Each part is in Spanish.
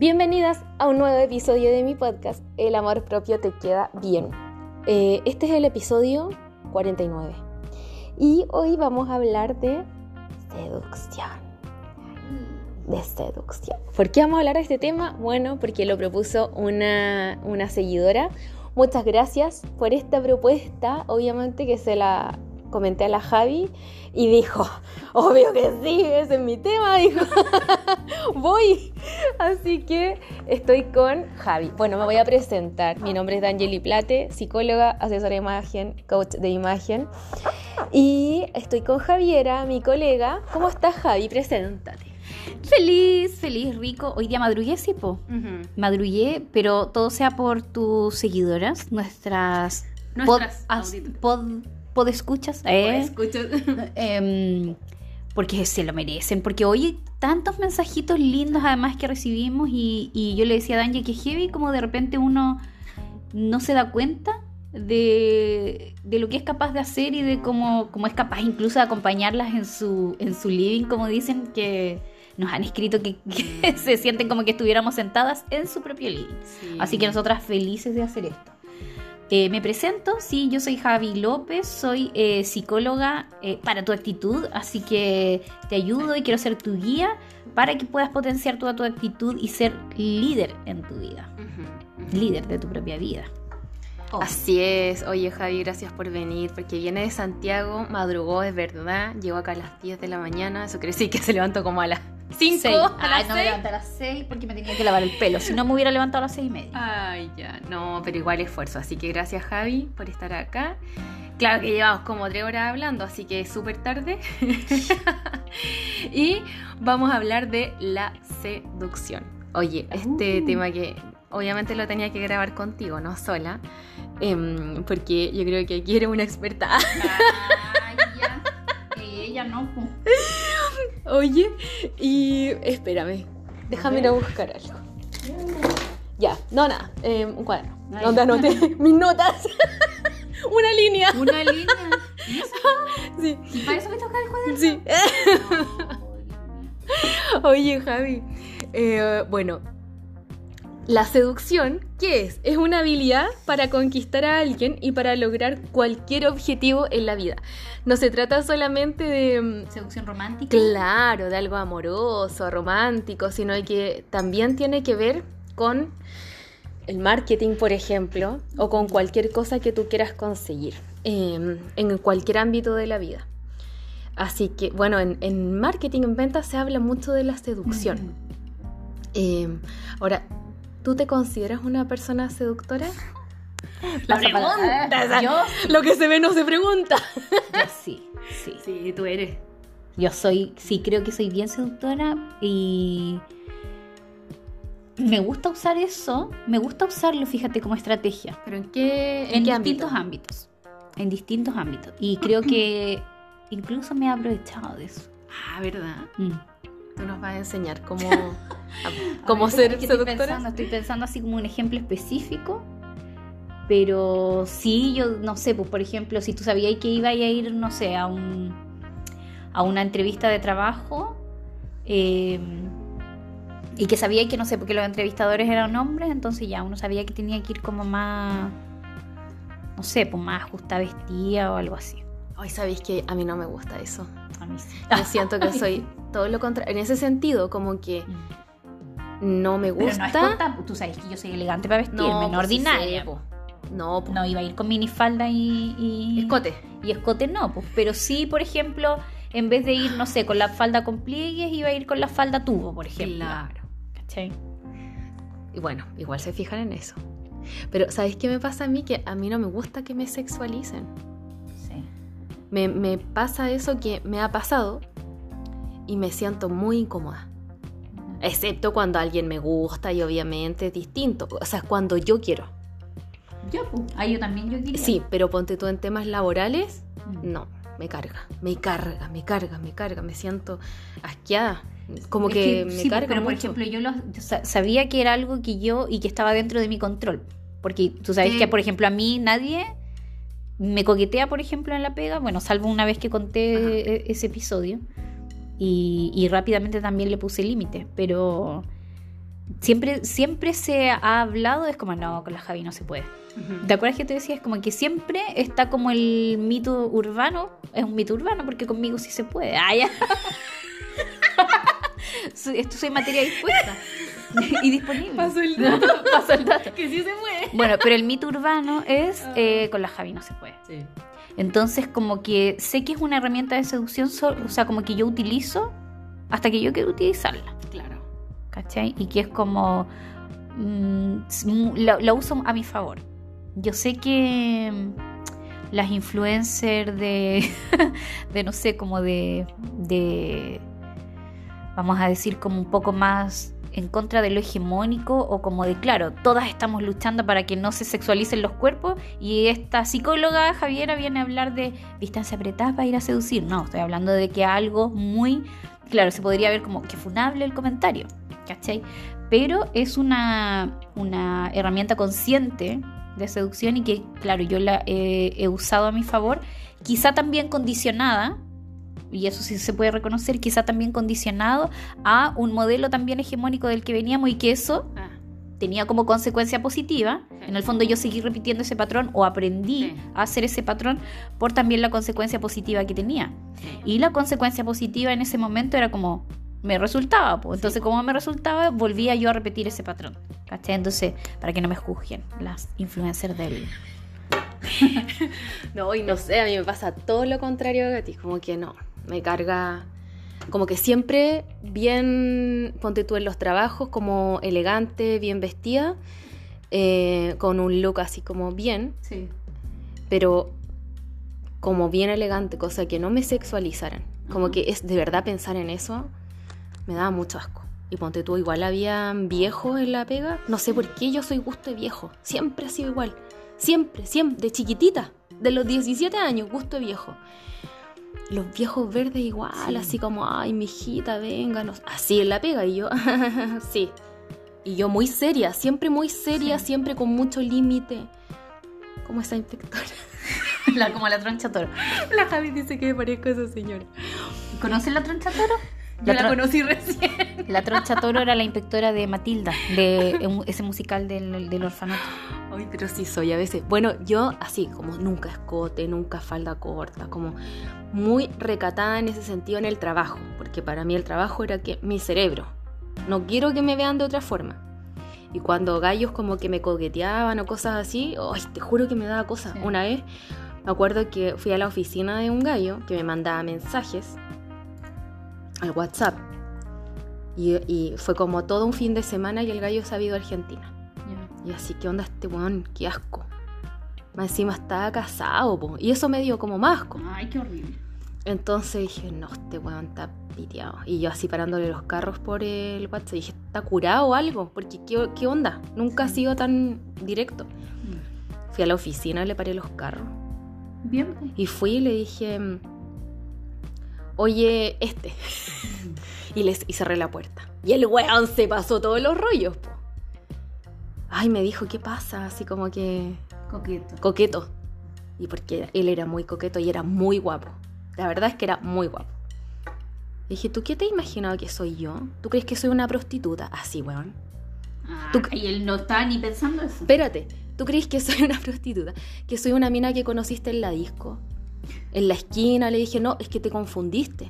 Bienvenidas a un nuevo episodio de mi podcast, El amor propio te queda bien. Eh, este es el episodio 49 y hoy vamos a hablar de seducción. De seducción. ¿Por qué vamos a hablar de este tema? Bueno, porque lo propuso una, una seguidora. Muchas gracias por esta propuesta. Obviamente que se la comenté a la Javi y dijo, obvio que sí, ese es mi tema, dijo, voy. Así que estoy con Javi. Bueno, me voy a presentar. Mi nombre es Danieli Plate, psicóloga, asesora de imagen, coach de imagen. Y estoy con Javiera, mi colega. ¿Cómo estás, Javi? Preséntate. Feliz, feliz, rico. Hoy día madrugué, sí, po. Madrugué, pero todo sea por tus seguidoras, nuestras... Nuestras pod, podescuchas, ¿eh? Em, porque se lo merecen, porque hoy tantos mensajitos lindos además que recibimos y, y yo le decía a Danje que heavy como de repente uno no se da cuenta de, de, lo que es capaz de hacer y de cómo, cómo, es capaz incluso de acompañarlas en su, en su living, como dicen, que nos han escrito que, que se sienten como que estuviéramos sentadas en su propio living. Sí. Así que nosotras felices de hacer esto. Eh, me presento, sí, yo soy Javi López, soy eh, psicóloga eh, para tu actitud, así que te ayudo y quiero ser tu guía para que puedas potenciar toda tu actitud y ser líder en tu vida, líder de tu propia vida. Oh. Así es. Oye, Javi, gracias por venir, porque viene de Santiago, madrugó, es verdad. Llegó acá a las 10 de la mañana. Eso quiere decir que se levantó como a las 5, Seis. a Ay, las no me 6. levanté a las 6 porque me tenía que lavar el pelo, si no me hubiera levantado a las 6 y media. Ay, ya. No, pero igual esfuerzo. Así que gracias, Javi, por estar acá. Claro que llevamos como 3 horas hablando, así que es súper tarde. y vamos a hablar de la seducción. Oye, este Uh. tema que obviamente lo tenía que grabar contigo, no sola. em, porque yo creo que aquí eres una experta. Ay, ya. Que ella no. Oye, y espérame, déjame ir a buscar algo. Ya, no, nada, eh, un cuaderno. Ay. Donde anoté mis notas. Una línea. Una línea. Sí, ¿Y para eso me toca el cuaderno? sí. Oye, Javi, eh, bueno, la seducción, ¿qué es? Es una habilidad para conquistar a alguien y para lograr cualquier objetivo en la vida. No se trata solamente de... mm, Seducción romántica. Claro, de algo amoroso, romántico, sino que también tiene que ver con el marketing, por ejemplo, o con cualquier cosa que tú quieras conseguir eh, en cualquier ámbito de la vida. Así que, bueno, en, en marketing, en ventas, se habla mucho de la seducción. Eh, ahora, ¿tú te consideras una persona seductora? La para- pregunta, Yo, Lo que se ve no se pregunta. yo sí, sí. Sí, tú eres. Yo soy, sí, creo que soy bien seductora y me gusta usar eso, me gusta usarlo, fíjate, como estrategia. ¿Pero en qué, En, qué distintos ámbito? ámbitos. En distintos ámbitos. Y creo que incluso me he aprovechado de eso. Ah, ¿verdad? Mm. Tú nos vas a enseñar cómo, a- cómo A ser estoy seductora. pensando, estoy pensando así como un ejemplo específico. Pero sí, yo no sé, pues por ejemplo, si tú sabías que iba a ir, no sé, a un a una entrevista de trabajo eh, y que sabía que, no sé, porque los entrevistadores eran hombres, entonces ya uno sabía que tenía que ir como más, no sé, pues más ajustada vestida o algo así. Hoy sabéis que a mí no me gusta eso. A mí sí. Yo siento que soy todo lo contrario. En ese sentido, como que no me Pero no es gusta. pues, tú sabes que yo soy elegante para vestirme, no, pues sí ordinaria. po. No, po. No iba a ir con minifalda y, y, Escote. y escote, no, pues, pero sí, por ejemplo, en vez de ir, no sé, con la falda con pliegues, iba a ir con la falda tubo, por ejemplo. Claro. ¿Cachai? Y bueno, igual se fijan en eso. Pero, ¿sabéis qué me pasa a mí? Que a mí no me gusta que me sexualicen. Me, me pasa eso que me ha pasado y me siento muy incómoda. Excepto cuando alguien me gusta y obviamente es distinto. O sea, cuando yo quiero. Yo, pues, ah, yo también yo quería. Sí, pero ponte tú en temas laborales, Mm. no, me carga, me carga, me carga, me carga, me siento asqueada. Como Es que, me sí, carga pero por mucho. ejemplo, yo, lo- yo sa- sabía que era algo que yo y que estaba dentro de mi control. Porque tú sabes que, por ejemplo, a mí nadie me coquetea, por ejemplo, en la pega. Bueno, salvo una vez que conté Ajá. e- ese episodio. Y, y rápidamente también le puse límite. Pero siempre, siempre se ha hablado, es como, no, con la Javi no se puede. ¿Te acuerdas que te decía? Es como que siempre está como el mito urbano, es un mito urbano porque conmigo sí se puede. Ah, ya. Esto soy materia dispuesta y disponible. Paso el dato. Paso el dato. Que sí se puede. Bueno, pero el mito urbano es eh, con la Javi no se puede. Sí. Entonces, como que sé que es una herramienta de seducción, so- o sea, como que yo utilizo hasta que yo quiero utilizarla, Claro. ¿cachai? Y que es como. mm, la, la uso a mi favor. Yo sé que mm, las influencers de. de no sé, como de. de. vamos a decir, como un poco más en contra de lo hegemónico o como de, claro, todas estamos luchando para que no se sexualicen los cuerpos y esta psicóloga Javiera viene a hablar de distancia apretada para ir a seducir. No, estoy hablando de que algo muy, claro, se podría ver como que funable el comentario, ¿cachai? Pero es una, una herramienta consciente de seducción y que, claro, yo la he- he usado a mi favor, quizá también condicionada y eso sí se puede reconocer, quizá también condicionado a un modelo también hegemónico del que veníamos y que eso Ah, tenía como consecuencia positiva. Sí. En el fondo yo seguí repitiendo ese patrón o aprendí Sí. a hacer ese patrón por también la consecuencia positiva que tenía. Y la consecuencia positiva en ese momento era como me resultaba, pues. entonces como me resultaba volvía yo a repetir ese patrón. ¿cachai? Entonces, para que no me juzguen las influencers del... No, y no sé, a mí me pasa todo lo contrario a ti, como que no, me carga, como que siempre bien, ponte tú en los trabajos, como elegante, bien vestida, eh, con un look así como bien, Sí. pero como bien elegante, cosa que no me sexualizaran. Como que es de verdad pensar en eso, me daba mucho asco. Y ponte tú, igual había viejos en la pega. No sé por qué yo soy gusto de viejo. Siempre ha sido igual. Siempre, siempre, de chiquitita. De los 17 años, gusto de viejo. Los viejos verdes igual, Sí. así como, ay, mi hijita, venga. no- Así en la pega. Y yo, sí. Y yo muy seria, siempre muy seria, Sí. siempre con mucho límite. Como esa inspectora. La, como la troncha toro. La Javi dice que me parezco a esa señora. ¿Conocen la troncha toro? Yo La la conocí recién. La troncha toro era la inspectora de Matilda, de ese musical del, del orfanato. Ay, pero sí soy a veces. Bueno, yo así, como nunca escote, nunca falda corta, como muy recatada en ese sentido en el trabajo, porque para mí el trabajo era que mi cerebro. No quiero que me vean de otra forma. Y cuando gallos como que me coqueteaban o cosas así, ay, te juro que me daba cosas. Sí. Una vez me acuerdo que fui a la oficina de un gallo que me mandaba mensajes al WhatsApp. Y, y fue como todo un fin de semana y el gallo se ha ido a Argentina. Y así, ¿qué onda este weón? Qué asco. Más encima estaba casado, po. Y eso me dio como más asco. Ay, qué horrible. Entonces dije, no, este weón está piteado. Y yo así parándole los carros por el WhatsApp. Dije, ¿está curado o algo? Porque, ¿qué, qué onda? Nunca ha sido tan directo. Fui a la oficina, le paré los carros. Bien. Y fui y le dije, oye, este. y, les, y cerré la puerta. Y el weón se pasó todos los rollos, po. Ay, me dijo, ¿qué pasa? Así como que Coqueto. coqueto. Y porque él era muy coqueto y era muy guapo. La verdad es que era muy guapo. Y dije, ¿tú qué te has imaginado que soy yo? ¿Tú crees que soy una prostituta? Así, weón. Tú- y él no estaba ni pensando eso. Espérate, ¿tú crees que soy una prostituta? ¿Que soy una mina que conociste en la disco? En la esquina le dije, no, es que te confundiste.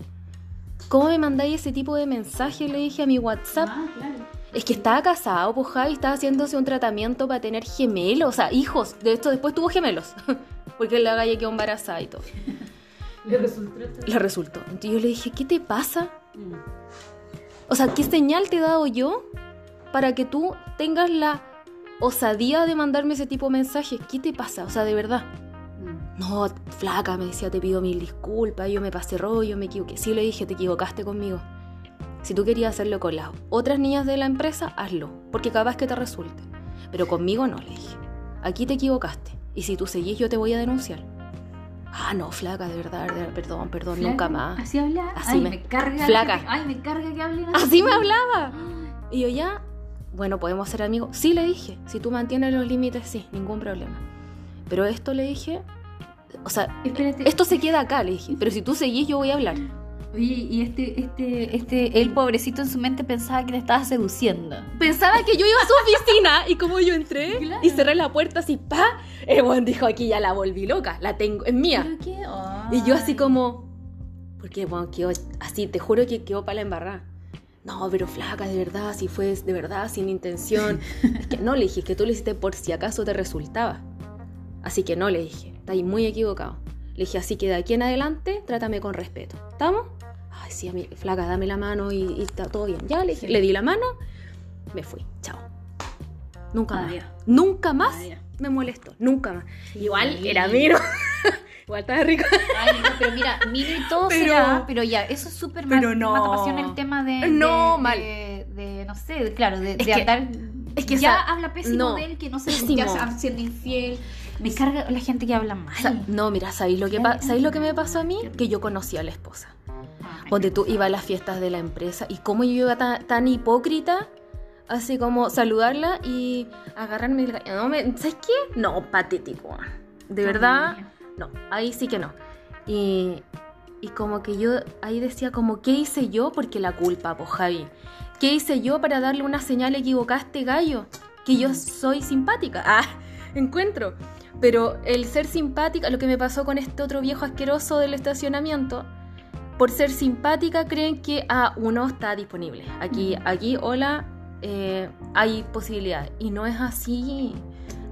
¿Cómo me mandáis ese tipo de mensaje? Le dije a mi WhatsApp. Ah, claro. Es que estaba casado, pues Javi estaba haciéndose un tratamiento para tener gemelos, o sea, hijos. De esto después tuvo gemelos. Porque la galla quedó embarazada y todo. Le resultó. Le resultó. Entonces yo le dije, ¿qué te pasa? O sea, ¿qué señal te he dado yo para que tú tengas la osadía de mandarme ese tipo de mensajes? ¿Qué te pasa? O sea, de verdad. No, flaca, me decía, te pido mil disculpas, yo me pasé rollo, me equivoqué. Sí, le dije, te equivocaste conmigo. Si tú querías hacerlo con las otras niñas de la empresa, hazlo, porque capaz que te resulte. Pero conmigo no, le dije. Aquí te equivocaste. Y si tú seguís, yo te voy a denunciar. Ah, no, flaca, de verdad, de verdad, perdón, perdón, nunca más. Así habla. Así Ay, me- me, carga. flaca. que- ay, me carga que hablen así. Así me hablaba. Y yo ya, bueno, podemos ser amigos. Sí, le dije, si tú mantienes los límites, sí, ningún problema. Pero esto le dije, o sea, Espérate. esto se queda acá, le dije. Pero si tú seguís, yo voy a hablar. Oye, y este, este, este, el pobrecito en su mente pensaba que le estaba seduciendo. Pensaba que yo iba a su oficina y como yo entré Claro. y cerré la puerta así, pa, el buen dijo aquí ya la volví loca, la tengo, es mía. ¿Pero qué? Y yo así como, porque bueno, quedó así, te juro que quedó para la embarrada. No, pero flaca, de verdad, si fue de verdad, sin intención. es que no, le dije, es que tú lo hiciste por si acaso te resultaba. Así que no, le dije, está ahí muy equivocado. Le dije, así que de aquí en adelante, trátame con respeto. ¿Estamos? Ay, sí, a mí, flaca, dame la mano y, y está todo bien. Ya, le dije, le di la mano, me fui, chao. Nunca más. Nunca más me molestó, nunca más. Igual Sí. era miro. Igual estaba rico. Ay, no, pero mira, miro y todo Pero- será, pero ya, eso es súper Pero más, no. más pasión el tema de, No, de- mal. de, de, no sé, claro, de, de que- andar, es que ya esa- habla pésimo no, de él, que no sé, está siendo infiel, me carga la gente que habla mal. Sa- no, mira, ¿sabéis lo, que ¿sabéis lo que me pasó a mí? Que yo conocía a la esposa. Donde tú ibas a las fiestas de la empresa y cómo yo iba tan, tan hipócrita, así como saludarla y agarrarme. ga- No, me, ¿Sabes qué? No, patético. De verdad, no, ahí sí que no. Y, y como que yo ahí decía como, ¿qué hice yo? Porque la culpa, pues Javi. ¿Qué hice yo para darle una señal equivocada a este gallo? Que yo soy simpática. Ah, encuentro. Pero el ser simpática, lo que me pasó con este otro viejo asqueroso del estacionamiento, por ser simpática creen que ah, uno está disponible. Aquí, aquí, hola, eh, hay posibilidades. Y no es así.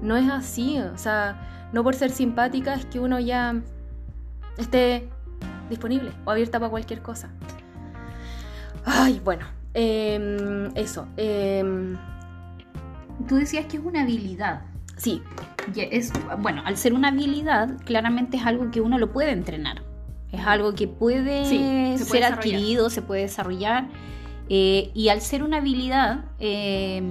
No es así. O sea, no por ser simpática es que uno ya esté disponible o abierta para cualquier cosa. Ay, bueno. em, eso. em, Tú decías que es una habilidad. Sí, es, bueno, al ser una habilidad, claramente es algo que uno lo puede entrenar. Es algo que puede, Sí, se ser puede adquirido, se puede desarrollar. eh, y al ser una habilidad, eh,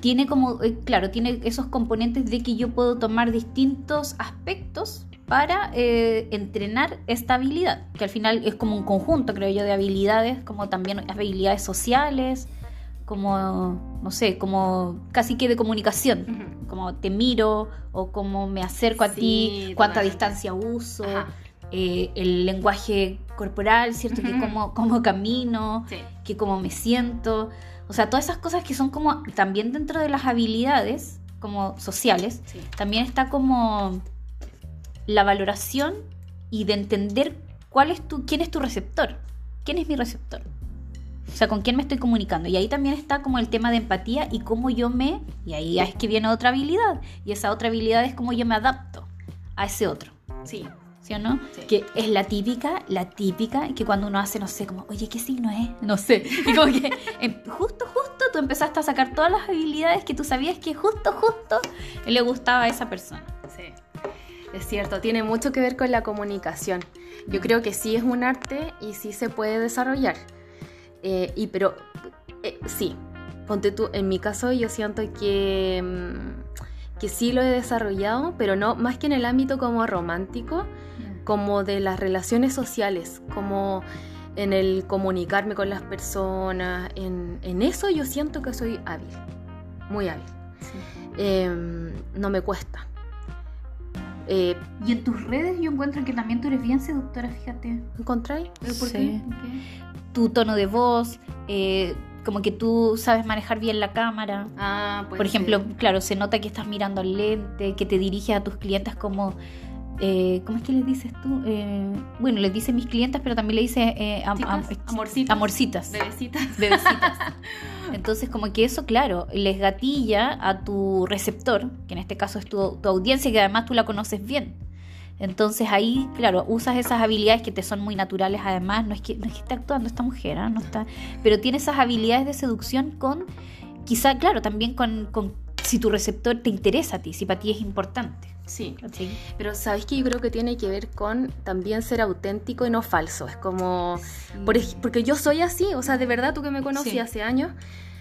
tiene como, eh, claro, tiene esos componentes de que yo puedo tomar distintos aspectos para eh, entrenar esta habilidad, que al final es como un conjunto, creo yo, de habilidades, como también habilidades sociales, como, no sé, como casi que de comunicación como te miro o cómo me acerco a Sí, ti, cuánta totalmente. distancia uso, eh, el lenguaje corporal, ¿cierto? Que cómo, cómo camino, Sí. que cómo me siento. O sea, todas esas cosas que son como también dentro de las habilidades como sociales, Sí. también está como la valoración y de entender cuál es tu, quién es tu receptor, quién es mi receptor. O sea, con quién me estoy comunicando. Y ahí también está como el tema de empatía y cómo yo me... Y ahí es que viene otra habilidad. Y esa otra habilidad es cómo yo me adapto a ese otro. Sí. ¿Sí o no? Sí. Que es la típica, la típica, que cuando uno hace, no sé, como, oye, ¿qué signo es? No sé. Y como que em, justo, justo tú empezaste a sacar todas las habilidades que tú sabías que justo, justo le gustaba a esa persona. Sí, es cierto, tiene mucho que ver con la comunicación. Yo creo que sí es un arte y sí se puede desarrollar. Eh, y pero eh, sí, ponte tú, en mi caso yo siento que, mm, que sí lo he desarrollado, pero no más que en el ámbito como romántico, como de las relaciones sociales, como en el comunicarme con las personas, en, en eso yo siento que soy hábil, muy hábil. Em, no me cuesta. Eh, Y en tus redes yo encuentro que también tú eres bien seductora, fíjate. ¿Encontráis? ¿Pero por Sí. qué? Tu tono de voz, eh, como que tú sabes manejar bien la cámara. Ah, pues Por ejemplo, claro, se nota que estás mirando al lente, que te diriges a tus clientes como... eh, ¿Cómo es que les dices tú? Eh, bueno, les dice mis clientes, pero también le dice eh, am- am- amorcitas. amorcitas. Bebecitas. Bebecitas. Entonces, como que eso, claro, les gatilla a tu receptor, que en este caso es tu, tu audiencia, que además tú la conoces bien. Entonces ahí, claro, usas esas habilidades que te son muy naturales, además, no es que, no es que esté actuando esta mujer, ¿ah? no está, pero tiene esas habilidades de seducción con, quizá, claro, también con, con si tu receptor te interesa a ti, si para ti es importante. Sí. ¿cachai? Pero sabes que yo creo que tiene que ver con también ser auténtico y no falso. Es como. por ej- porque yo soy así, o sea, de verdad, tú que me conocí Sí. hace años,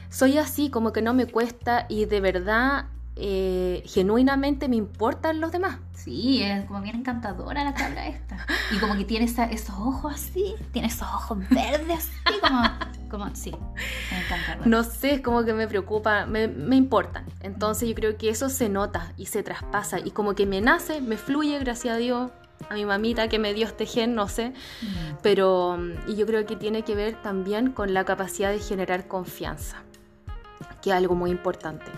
soy así, como que no me cuesta y de verdad, eh, genuinamente me importan los demás. Sí, es como bien encantadora la cabra esta. Y como que tiene esa- esos ojos así, tiene esos ojos verdes así, como, como sí, me encanta. No sé, es como que me preocupa, me, me importan. Entonces yo creo que eso se nota y se traspasa y como que me nace, me fluye, gracias a Dios. a mi mamita que me dio este gen, no sé, pero y yo creo que tiene que ver también con la capacidad de generar confianza, que es algo muy importante.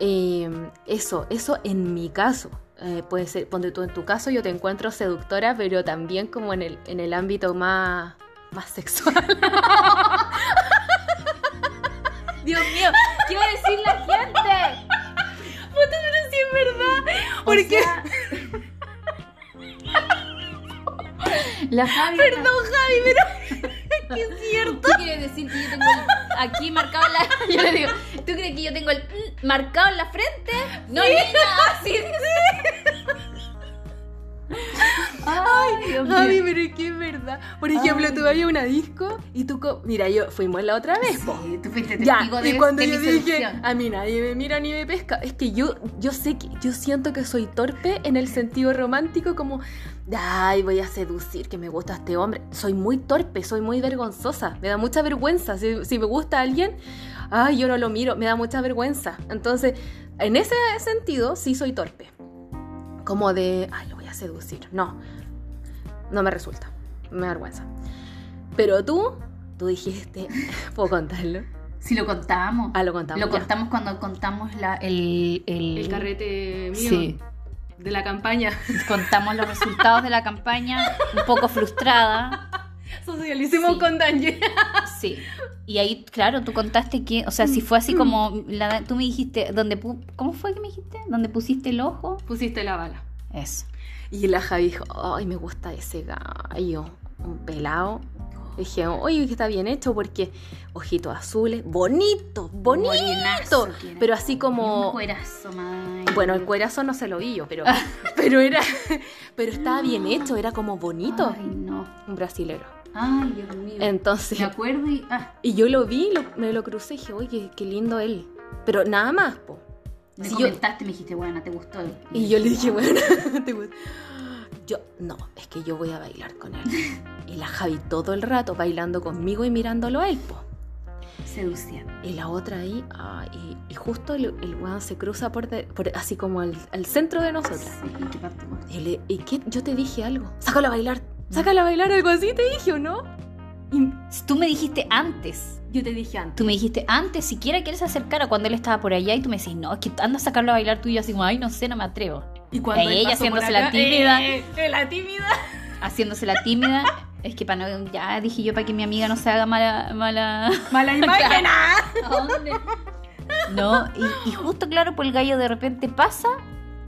Eh, eso, eso en mi caso. Eh, puede ser, ponte tú en tu caso, yo te encuentro seductora, pero también como en el, en el ámbito más, más sexual. Dios mío, ¿qué va a decir la gente? Puta, pero sí es verdad. Porque. La Javi. Perdón, Javi, pero. que es cierto. ¿Qué quiere decir que yo tengo el- aquí marcado en la. Yo le digo, ¿tú crees que yo tengo el mm marcado en la frente? No, nena, así. Ay. Javi, pero es que es verdad. Por ejemplo, Ay. tú vas a una disco y tú. Mira, yo fuimos la otra vez, po. Sí, tú fuiste Ya, testigo de, y cuando de yo dije, a mí nadie me mira ni me pesca, es que yo, yo sé que, yo siento que soy torpe en el sentido romántico, como, ay, voy a seducir, que me gusta este hombre. Soy muy torpe, soy muy vergonzosa, me da mucha vergüenza. Si, si me gusta alguien, ay, yo no lo miro, me da mucha vergüenza. Entonces, en ese sentido, sí soy torpe. Como de, ay, lo voy a seducir. No, no me resulta, me da vergüenza. Pero tú, tú dijiste, ¿puedo contarlo? Si lo contamos. Ah, lo contamos. Lo ya. contamos cuando contamos la, el, el, El carrete mío Sí. de la campaña. Contamos los resultados de la campaña, un poco frustrada. Socialicemos Sí. con Danje. Sí. Y ahí, claro, tú contaste que, o sea, si fue así como, la- tú me dijiste, donde ¿cómo fue que me dijiste? ¿Donde pusiste el ojo? Pusiste la bala. Eso. Y la Javi dijo, ay, me gusta ese gallo, un pelado. Dije, oye, que está bien hecho porque ojitos azules, bonito, bonito. Pero así Un como... cuerazo, madre. Bueno, el cuerazo no se lo vi yo, pero, pero era, pero estaba bien hecho, era como bonito, Ay, no. un brasilero. Ay, Dios mío. Entonces, Me acuerdo y. Ah, y yo lo vi, lo- me lo crucé y dije, oye, qué, qué lindo él. Pero nada más, po. Me Si yo- comentaste, me dijiste, bueno, ¿te gustó? él? Y yo le dije, bueno, te gusta. Yo, no, es que yo voy a bailar con él. Y la Javi todo el rato bailando conmigo y mirándolo a él, po. Seducía. Y la otra ahí, ah, y, y justo el, el weón se cruza por, de- por- así como al, al centro de nosotras. Sí, ¿y qué parte? Y, le- ¿y qué? Yo te dije algo. Sácala a bailar. Sácala a bailar, algo así te dije, ¿o no? Y Tú me dijiste antes. yo te dije antes. Tú me dijiste antes, siquiera quieres acercar a cuando él estaba por allá y tú me decís, no, es que anda a sacarlo a bailar tú y yo así como, ay, no sé, no me atrevo. Y cuando él ella haciéndose por la acá, tímida. eh, la tímida. Haciéndose la tímida. Es que para no, ya dije yo para que mi amiga no se haga mala, mala. Mala imagen. ah. ¿A dónde? No, y, y justo claro, pues el gallo de repente pasa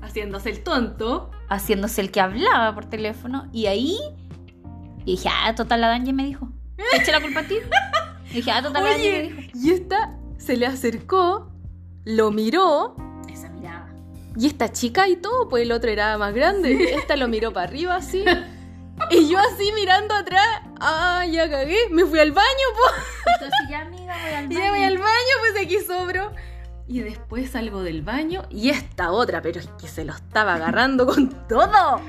Haciéndose el tonto. haciéndose el que hablaba por teléfono y ahí y dije, ah, total la Danje me dijo. ¿Te eché la culpa a ti? Y dije, ah, total. Oye, y esta se le acercó, lo miró, Esa mirada. y esta chica y todo, pues el otro era más grande. Esta lo miró para arriba así. Y yo así mirando atrás, ah, ya cagué, me fui al baño, pues. Entonces ya amiga voy al Y ya voy al baño, pues aquí sobro. Y después salgo del baño y esta otra, pero es que se lo estaba agarrando con todo.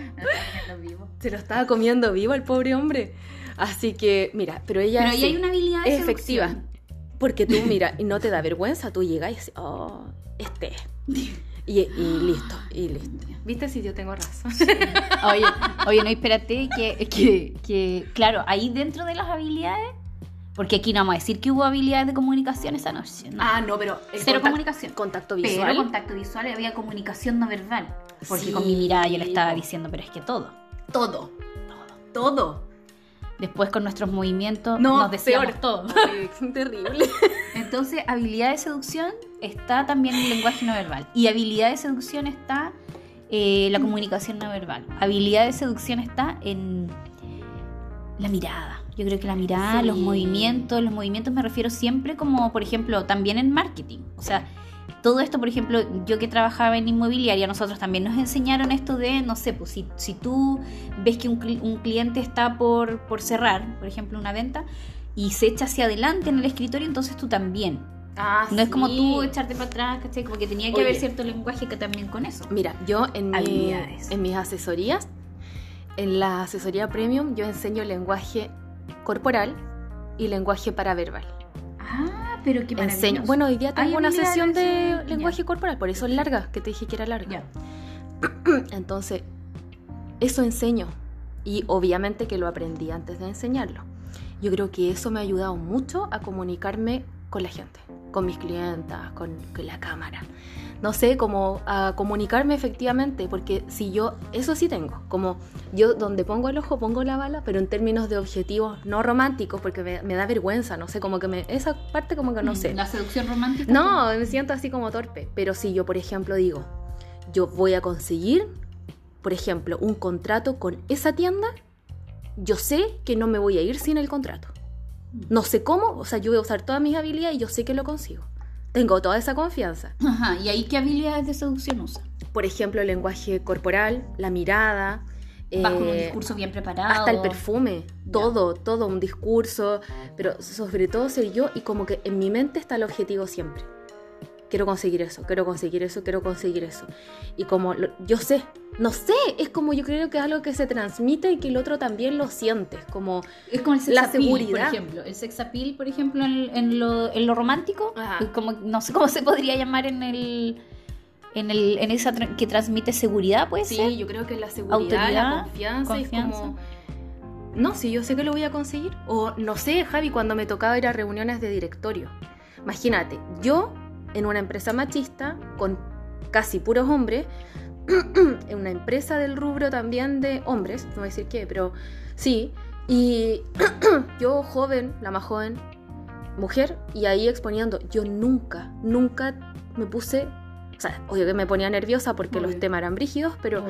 Se lo estaba comiendo vivo el pobre hombre. Así que, mira, pero ella Pero ahí sí, hay una habilidad de es efectiva. Porque tú, mira, y no te da vergüenza, tú llegas y dices, oh, este. es". Y, y listo, y listo. ¿Viste si yo tengo razón? Oye, oye, no, espérate, que, que, que, claro, ahí dentro de las habilidades, porque aquí no vamos a decir que hubo habilidades de comunicación esa noche, ¿no? Ah, no, pero Cero contac- comunicación. Contacto pero visual. contacto visual había comunicación no verbal. Porque Sí, con mi mirada yo le estaba diciendo, pero es que todo. todo. Todo. Después con nuestros movimientos No, nos decíamos peor. todo. Ay, terrible. Entonces, habilidad de seducción está también el lenguaje no verbal. Y habilidad de seducción está eh, la comunicación no verbal. Habilidad de seducción está en la mirada. Yo creo que la mirada, Sí. los movimientos, los movimientos me refiero siempre como, por ejemplo, también en marketing. O sea, todo esto, por ejemplo, yo que trabajaba en inmobiliaria, nosotros también nos enseñaron esto de, no sé, pues si, si tú ves que un, un cliente está por, por cerrar, por ejemplo, una venta, y se echa hacia adelante en el escritorio, entonces tú también. Ah, No es como tú echarte para atrás, ¿cachai? Como que tenía que Oye. haber cierto lenguaje que también con eso. Mira, yo en, mi- en mis asesorías, en la asesoría premium, yo enseño lenguaje corporal y lenguaje paraverbal. Ah, pero qué Enseño, bueno, hoy día tengo Hay una sesión de lenguaje corporal, por eso es larga, que te dije que era larga. Ya. Entonces, eso enseño. Y obviamente que lo aprendí antes de enseñarlo. Yo creo que eso me ha ayudado mucho a comunicarme con la gente, con mis clientas, con, con la cámara no sé, como a comunicarme efectivamente, porque si yo, eso sí tengo, como yo donde pongo el ojo pongo la bala, pero en términos de objetivos no románticos, porque me, da vergüenza, no sé, como que me, esa parte como que no mm, sé. ¿La seducción romántica? No, me siento así como torpe, pero si yo, por ejemplo, digo, yo voy a conseguir, por ejemplo, un contrato con esa tienda, yo sé que no me voy a ir sin el contrato. Mm. No sé cómo, o sea, yo voy a usar todas mis habilidades y yo sé que lo consigo. Tengo toda esa confianza. Ajá, ¿y ahí qué habilidades de seducción usa? Por ejemplo, el lenguaje corporal, la mirada. Bajo un eh, discurso bien preparado. Hasta el perfume, todo, todo, un discurso, pero sobre todo ser yo y como que en mi mente está el objetivo siempre quiero conseguir eso, quiero conseguir eso, quiero conseguir eso. Y como yo sé, no sé, es como yo creo que es algo que se transmite y que el otro también lo siente, como es como el sex la seguridad. por ejemplo, el sex appeal, por ejemplo, en, lo, en lo, romántico, como no sé cómo se podría llamar en el en, el, en esa que transmite seguridad, pues sí, yo creo que la seguridad, la confianza, Es como, no, sí, yo sé que lo voy a conseguir. O no sé, Javi, cuando me tocaba ir a reuniones de directorio. Imagínate, yo en una empresa machista con casi puros hombres, en una empresa del rubro también de hombres, no voy a decir qué, pero sí, y yo joven, la más joven, mujer, y ahí exponiendo, yo nunca, nunca me puse, o sea, obvio que me ponía nerviosa porque los temas eran brígidos, pero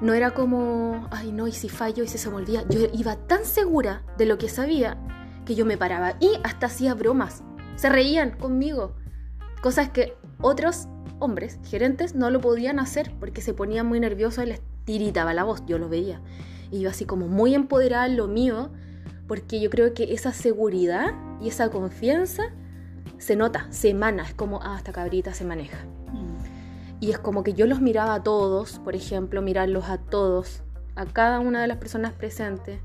no era como, ay no, y si fallo, y si se me olvida, yo iba tan segura de lo que sabía que yo me paraba y hasta hacía bromas, se reían conmigo Cosas que otros hombres, gerentes, no lo podían hacer porque se ponían muy nerviosos y les tiritaba la voz, yo lo veía. Y yo así como muy empoderada en lo mío, porque yo creo que esa seguridad y esa confianza se nota, se emana, es como, ah, esta cabrita se maneja. Mm. Y es como que yo los miraba a todos, por ejemplo, mirarlos a todos, a cada una de las personas presentes,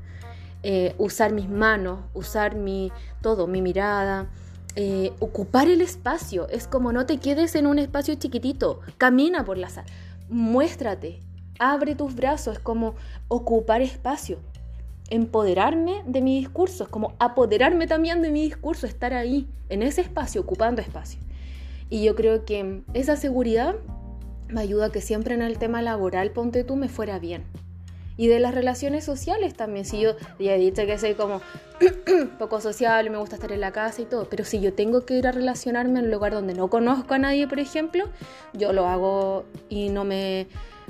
eh, usar mis manos, usar mi todo, mi mirada, eh, ocupar el espacio. Es como no te quedes en un espacio chiquitito. Camina por la sala. Muéstrate. Abre tus brazos. Es como ocupar espacio. Empoderarme de mi discurso. Es como apoderarme también de mi discurso. Estar ahí, en ese espacio, ocupando espacio. Y yo creo que esa seguridad me ayuda a que siempre en el tema laboral, ponte tú, me fuera bien y de las relaciones sociales también. Si yo ya he dicho que soy como poco sociable, me gusta estar en la casa y todo, pero si yo tengo que ir a relacionarme en un lugar donde no conozco a nadie, por ejemplo, yo lo hago y no me,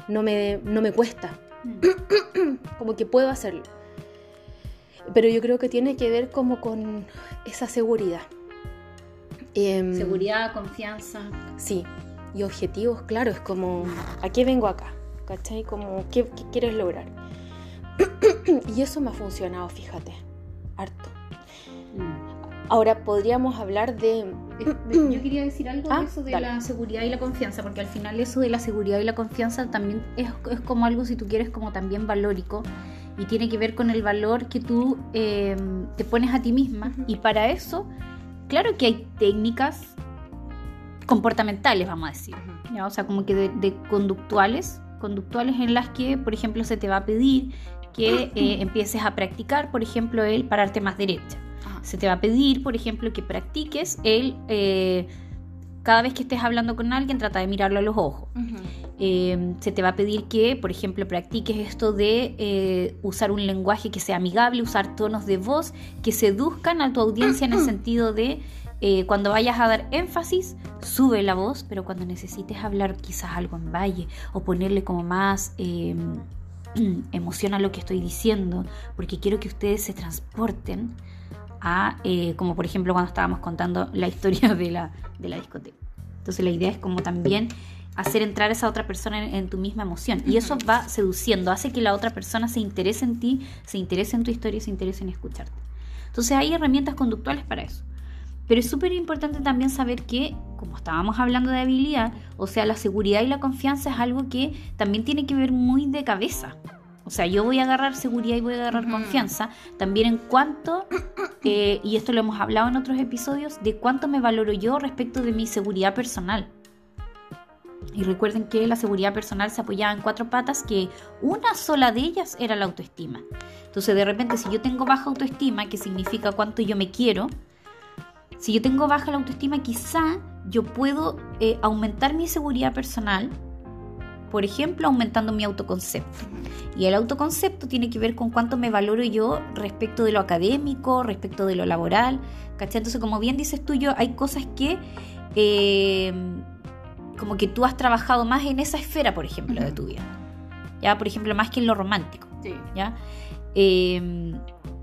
no me, no me cuesta. Mm. como que puedo hacerlo. Pero yo creo que tiene que ver como con esa seguridad. Em, seguridad, confianza. Sí, y objetivos, claro, es como, ¿a qué vengo acá? ¿Cachai? Como, ¿qué, qué quieres lograr? y eso me ha funcionado, fíjate, harto. Mm. Ahora podríamos hablar de... Yo quería decir algo de ah, eso de la seguridad y la confianza, porque al final eso de la seguridad y la confianza también es, como algo, si tú quieres, como también valórico y tiene que ver con el valor que tú eh, te pones a ti misma. Y para eso, claro que hay técnicas comportamentales, vamos a decir, o sea, como que de conductuales, conductuales en las que, por ejemplo, se te va a pedir que eh, empieces a practicar, por ejemplo, el pararte más derecha. Se te va a pedir, por ejemplo, que practiques el... Eh, cada vez que estés hablando con alguien, trata de mirarlo a los ojos. Eh, se te va a pedir que, por ejemplo, practiques esto de usar un lenguaje que sea amigable, usar tonos de voz que seduzcan a tu audiencia en el sentido de cuando vayas a dar énfasis, sube la voz, pero cuando necesites hablar quizás algo en valle o ponerle como más emociona lo que estoy diciendo, porque quiero que ustedes se transporten a, eh, como por ejemplo cuando estábamos contando la historia de la, de la discoteca. Entonces la idea es como también hacer entrar a esa otra persona en, tu misma emoción. Y eso va seduciendo, hace que la otra persona se interese en ti, se interese en tu historia y se interese en escucharte. Entonces hay herramientas conductuales para eso. Pero es súper importante también saber que, como estábamos hablando de habilidad, o sea, la seguridad y la confianza es algo que también tiene que ver muy de cabeza. O sea, yo voy a agarrar seguridad y voy a agarrar confianza también en cuanto, eh, y esto lo hemos hablado en otros episodios, de cuánto me valoro yo respecto de mi seguridad personal. Y recuerden que la seguridad personal se apoyaba en cuatro patas, que una sola de ellas era la autoestima. Entonces, de repente, si yo tengo baja autoestima, que significa cuánto yo me quiero, si yo tengo baja la autoestima, quizá yo puedo eh, aumentar mi seguridad personal, por ejemplo, aumentando mi autoconcepto. Y el autoconcepto tiene que ver con cuánto me valoro yo respecto de lo académico, respecto de lo laboral, ¿cachai? Entonces, como bien dices tú, yo, hay cosas que... Eh, como que tú has trabajado más en esa esfera, por ejemplo, de tu vida. ¿Ya? Por ejemplo, más que en lo romántico. ¿Ya? Em,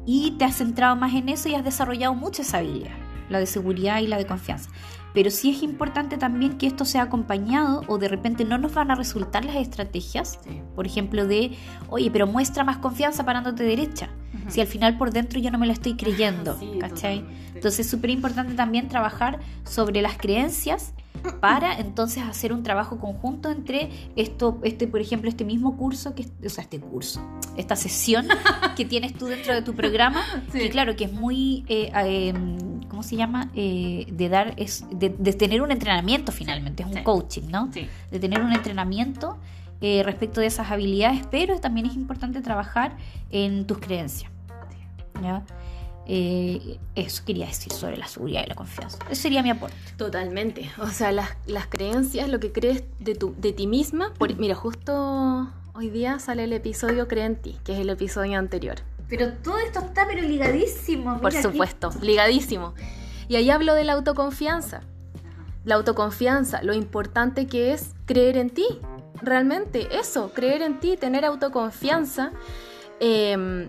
y te has centrado más en eso y has desarrollado muchas habilidades, la de seguridad y la de confianza. Pero sí es importante también que esto sea acompañado o de repente no nos van a resultar las estrategias, por ejemplo, de, oye, pero muestra más confianza parándote derecha. Si al final por dentro yo no me lo estoy creyendo, ¿cachai? Entonces es súper importante también trabajar sobre las creencias para entonces hacer un trabajo conjunto entre esto, este, por ejemplo, este mismo curso, que, o sea, este curso, esta sesión que tienes tú dentro de tu programa, que claro, que es muy, eh, em, ¿cómo se llama? Eh, de dar, es de, tener un entrenamiento finalmente, es un coaching, ¿no? De tener un entrenamiento eh, respecto de esas habilidades, pero también es importante trabajar en tus creencias. ¿ya? Eh, eso quería decir sobre la seguridad y la confianza. Ese sería mi aporte. Totalmente. O sea, las, creencias, lo que crees de, tu, de ti misma. mira, justo hoy día sale el episodio Cree en ti, que es el episodio anterior. Pero todo esto está pero ligadísimo. Por supuesto, ligadísimo. Y ahí hablo de la autoconfianza. La autoconfianza, lo importante que es creer en ti. Realmente, eso, creer en ti, tener autoconfianza. Eh,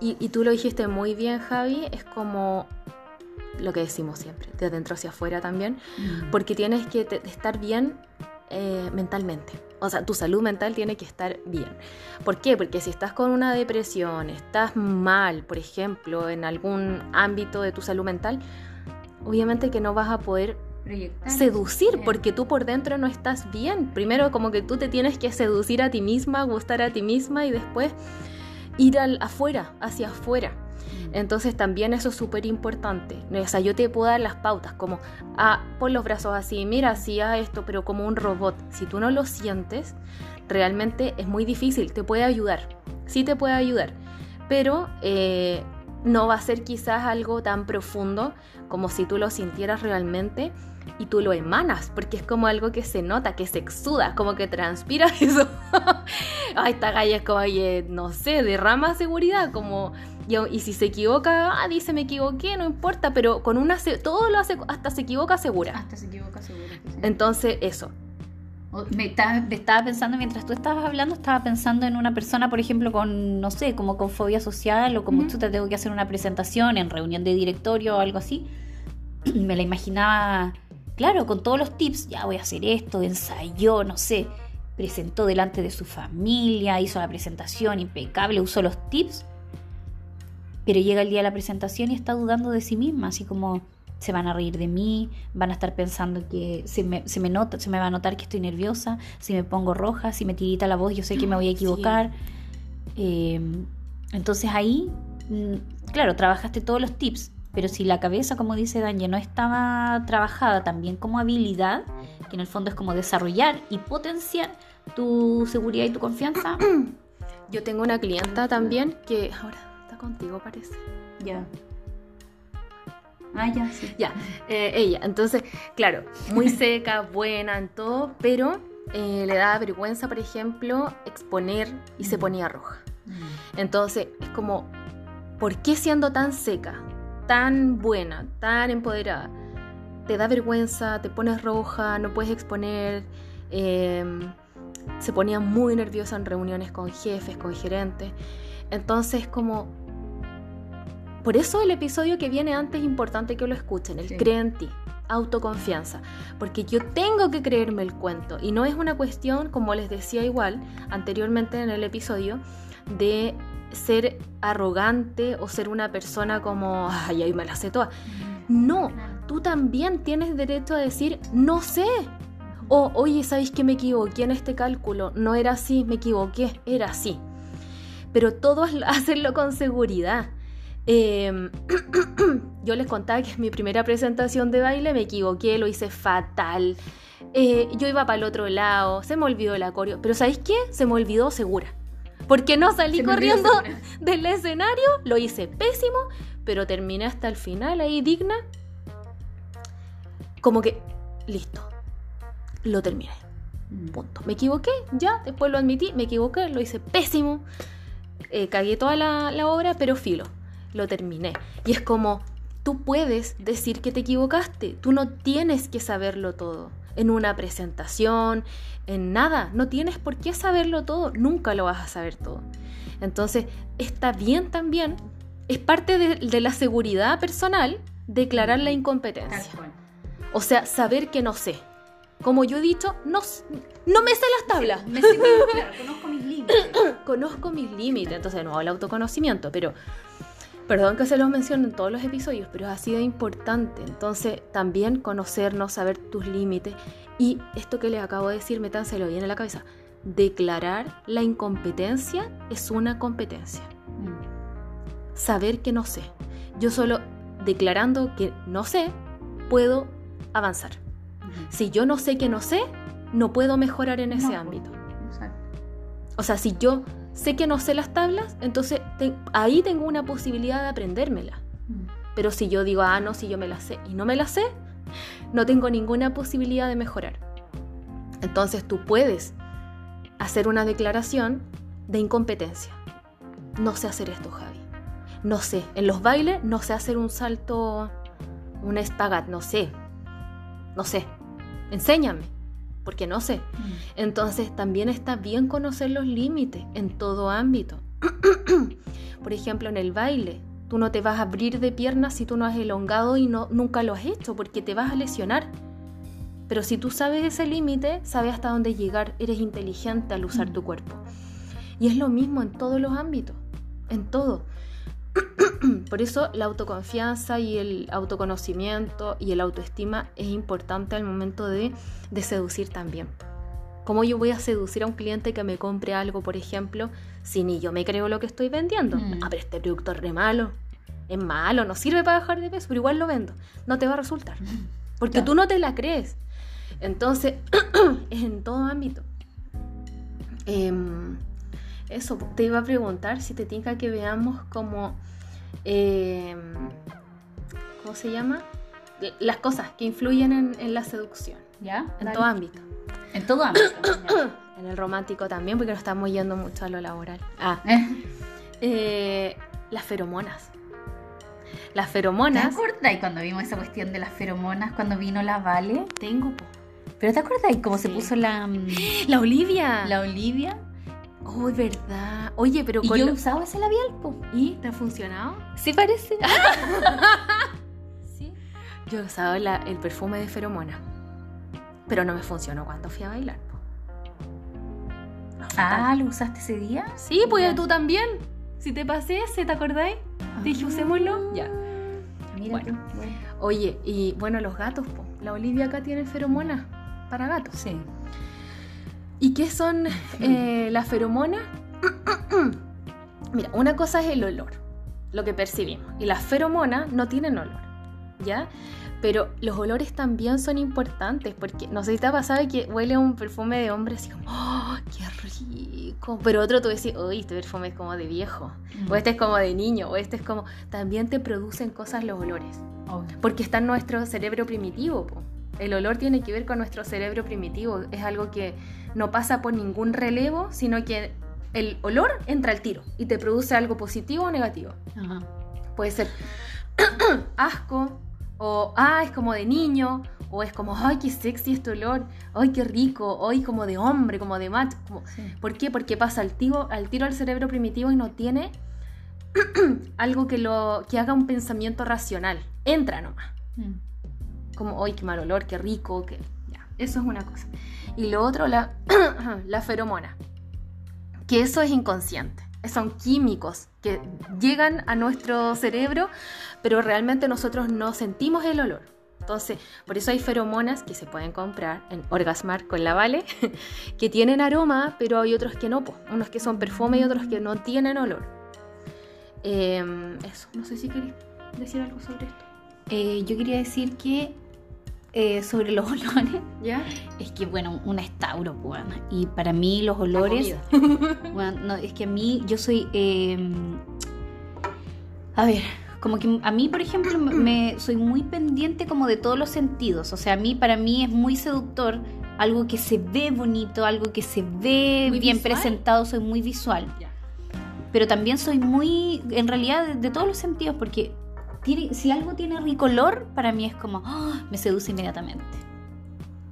y, tú lo dijiste muy bien, Javi, es como lo que decimos siempre, de adentro hacia afuera también, mm. porque tienes que estar bien eh, mentalmente. O sea, tu salud mental tiene que estar bien. ¿Por qué? Porque si estás con una depresión, estás mal, por ejemplo, en algún ámbito de tu salud mental, obviamente que no vas a poder seducir porque tú por dentro no estás bien. Primero como que tú te tienes que seducir a ti misma, gustar a ti misma y después ir al afuera, hacia afuera. Entonces también eso es súper importante. O sea, yo te puedo dar las pautas como, ah, pon los brazos así, mira, así, a esto, pero como un robot. Si tú no lo sientes, realmente es muy difícil. Te puede ayudar, sí te puede ayudar, pero eh, no va a ser quizás algo tan profundo como si tú lo sintieras realmente y tú lo emanas, porque es como algo que se nota, que se exuda, como que transpira eso. Ay, esta galla es como, no sé, derrama seguridad, como, y, si se equivoca, ah, dice me equivoqué, no importa, pero con una, todo lo hace, hasta se equivoca segura. Hasta se equivoca segura. Entonces, eso. Me estaba, pensando, mientras tú estabas hablando, estaba pensando en una persona, por ejemplo, con, no sé, como con fobia social o como tú te tengo que hacer una presentación en reunión de directorio o algo así. Me la imaginaba claro, con todos los tips, ya voy a hacer esto, ensayó, no sé, presentó delante de su familia, hizo la presentación impecable, usó los tips, pero llega el día de la presentación y está dudando de sí misma, así como se van a reír de mí, van a estar pensando que se me, nota, se me va a notar que estoy nerviosa, si me pongo roja, si me tirita la voz, yo sé que me voy a equivocar. Em, entonces ahí, mm, claro, trabajaste todos los tips, pero si la cabeza, como dice Danje, no estaba trabajada también como habilidad, que en el fondo es como desarrollar y potenciar tu seguridad y tu confianza. Yo tengo una clienta también que ahora contigo, parece. Ya. Ah, ya, sí. Ya, eh, ella. Entonces, claro, muy seca, buena en todo, pero eh, le da vergüenza, por ejemplo, exponer y se mm. ponía roja. Mm. Entonces, es como, ¿por qué siendo tan seca? tan buena, tan empoderada, te da vergüenza, te pones roja, no puedes exponer, em, se ponía muy nerviosa en reuniones con jefes, con gerentes. Entonces, como... Por eso el episodio que viene antes es importante que lo escuchen, el cree en ti, autoconfianza, porque yo tengo que creerme el cuento y no es una cuestión, como les decía igual anteriormente en el episodio, de ser arrogante o ser una persona como, ay, ay, me la sé toda. No, tú también tienes derecho a decir, no sé. O, oye, ¿sabéis que me equivoqué en este cálculo? No era así, me equivoqué, era así. Pero todo es hacerlo con seguridad. Em, yo les contaba que en mi primera presentación de baile me equivoqué, lo hice fatal. Eh, yo iba para el otro lado, se me olvidó el acorio, pero ¿sabéis qué? Se me olvidó segura. Porque no salí corriendo del escenario, lo hice pésimo, pero terminé hasta el final ahí digna. Como que, listo, lo terminé. Mm. Punto. Me equivoqué, ya, después lo admití, me equivoqué, lo hice pésimo. Eh, cagué toda la, la obra, pero filo, lo terminé. Y es como, tú puedes decir que te equivocaste, tú no tienes que saberlo todo. En una presentación, en nada, no tienes por qué saberlo todo, nunca lo vas a saber todo. Entonces, está bien también, es parte de, la seguridad personal declarar la incompetencia. O sea, saber que no sé. Como yo he dicho, no, no me sé las tablas. me sé, conozco mis límites. conozco mis límites, entonces no el autoconocimiento, pero Perdón que se los mencione en todos los episodios, pero es así de importante. Entonces, también conocernos, saber tus límites. Y esto que les acabo de decir, métanselo bien en la cabeza. Declarar la incompetencia es una competencia. Mm. Saber que no sé. Yo solo declarando que no sé, puedo avanzar. Si yo no sé que no sé, no puedo mejorar en ese ámbito. O sea, si yo sé que no sé las tablas, entonces ahí tengo una posibilidad de aprendérmela. Mm. Pero si yo digo, ah, no, si yo me las sé y no me las sé, no tengo ninguna posibilidad de mejorar. Entonces tú puedes hacer una declaración de incompetencia. No sé hacer esto, Javi. No sé. En los bailes no sé hacer un salto, un espagat, no sé. No sé. Enséñame porque no sé. Mm. Entonces también está bien conocer los límites en todo ámbito. Por ejemplo, en el baile, tú no te vas a abrir de piernas si tú no has elongado y no, nunca lo has hecho, porque te vas a lesionar. Pero si tú sabes ese límite, sabes hasta dónde llegar, eres inteligente al usar mm. tu cuerpo. Y es lo mismo en todos los ámbitos, en todo. Por eso la autoconfianza y el autoconocimiento y el autoestima es importante al momento de, seducir también. ¿Cómo yo voy a seducir a un cliente que me compre algo, por ejemplo, si ni yo me creo lo que estoy vendiendo? Mm. Ah, pero este producto es re malo, es malo, no sirve para bajar de peso, pero igual lo vendo. No te va a resultar, porque tú no te la crees. Entonces, es en todo ámbito. Em, eso, te iba a preguntar si te tinca que veamos como, eh, ¿cómo se llama? Las cosas que influyen en, la seducción, ¿ya? En todo ámbito. En todo ámbito. en el romántico también, porque nos estamos yendo mucho a lo laboral. Ah. Eh, las feromonas. Las feromonas. ¿Te acuerdas cuando vimos esa cuestión de las feromonas cuando vino la Vale? Tengo, ¿Pero te acuerdas cómo se puso la. Mm, la Olivia? La Olivia Oh, verdad. Oye, pero ¿Y yo he usado ese labial, ¿Y te ha funcionado? Sí, parece. sí. Yo he usado el perfume de feromona. Pero no me funcionó cuando fui a bailar, ah, ¿lo usaste ese día? Sí, pues tú también. Si te pasé ese, ¿te acordáis? dije, usémoslo. Ya. Mira bueno. Oye, y bueno, los gatos, po. La Olivia acá tiene feromona para gatos. Sí. ¿Y qué son eh, las feromonas? Mira, una cosa es el olor, lo que percibimos, y las feromonas no tienen olor, ¿ya? Pero los olores también son importantes, porque no sé si te ha pasado que huele un perfume de hombre así como, ¡oh, qué rico! Pero otro tú decís, uy, este perfume es como de viejo, o este es como de niño, o este es como... También te producen cosas los olores, porque está en nuestro cerebro primitivo, el olor tiene que ver con nuestro cerebro primitivo, es algo que no pasa por ningún relevo, sino que el olor entra al tiro y te produce algo positivo o negativo. Puede ser asco, o ah, es como de niño, o es como, ay, qué sexy este olor, ay, qué rico, hoy como de hombre, como de macho. ¿Por qué? Porque pasa al tiro, al tiro al cerebro primitivo y no tiene algo que, lo, que haga un pensamiento racional. Entra nomás. Mm como, ¡ay, qué mal olor, qué rico! Que... Ya, eso es una cosa. Y lo otro, la, la feromona, que eso es inconsciente. Son químicos que llegan a nuestro cerebro, pero realmente nosotros no sentimos el olor. Entonces, por eso hay feromonas que se pueden comprar en Orgasmar con la Vale, que tienen aroma, pero hay otros que no, unos que son perfume y otros que no tienen olor. Em, eso, no sé si queréis decir algo sobre esto. Eh, yo quería decir que eh, sobre los olores, ¿Ya? es que bueno, una es Tauro, pues, y para mí los olores, bueno, no, es que a mí yo soy, eh, a ver, como que a mí, por ejemplo, me soy muy pendiente como de todos los sentidos, o sea, a mí para mí es muy seductor algo que se ve bonito, algo que se ve ¿Muy bien visual? presentado, soy muy visual. Pero también soy muy, en realidad, de, de todos los sentidos, porque tiene, si algo tiene ricolor, para mí es como, ¡ah! me seduce inmediatamente.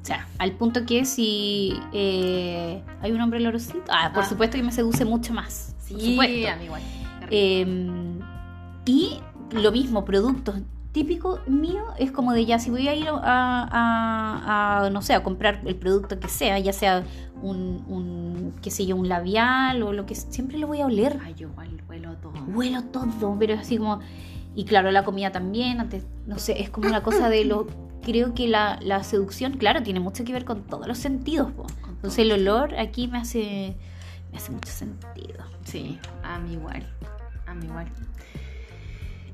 O sea, al punto que si eh, hay un hombre lorosito, ah, por Ah. supuesto que me seduce mucho más. por Sí, supuesto. a mí igual. Eh, y lo mismo, productos típico mío es como de ya, si voy a ir a, a- a, no sé, a comprar el producto que sea, ya sea un, un, qué sé yo, un labial o lo que siempre lo voy a oler. Ay, yo huelo todo. Huelo todo, pero es así como... Y claro, la comida también, antes, no sé, es como una cosa de lo... Creo que la, la seducción, claro, tiene mucho que ver con todos los sentidos. po. Entonces el olor aquí me hace, me hace mucho sentido. Sí, a mí igual. A mí igual.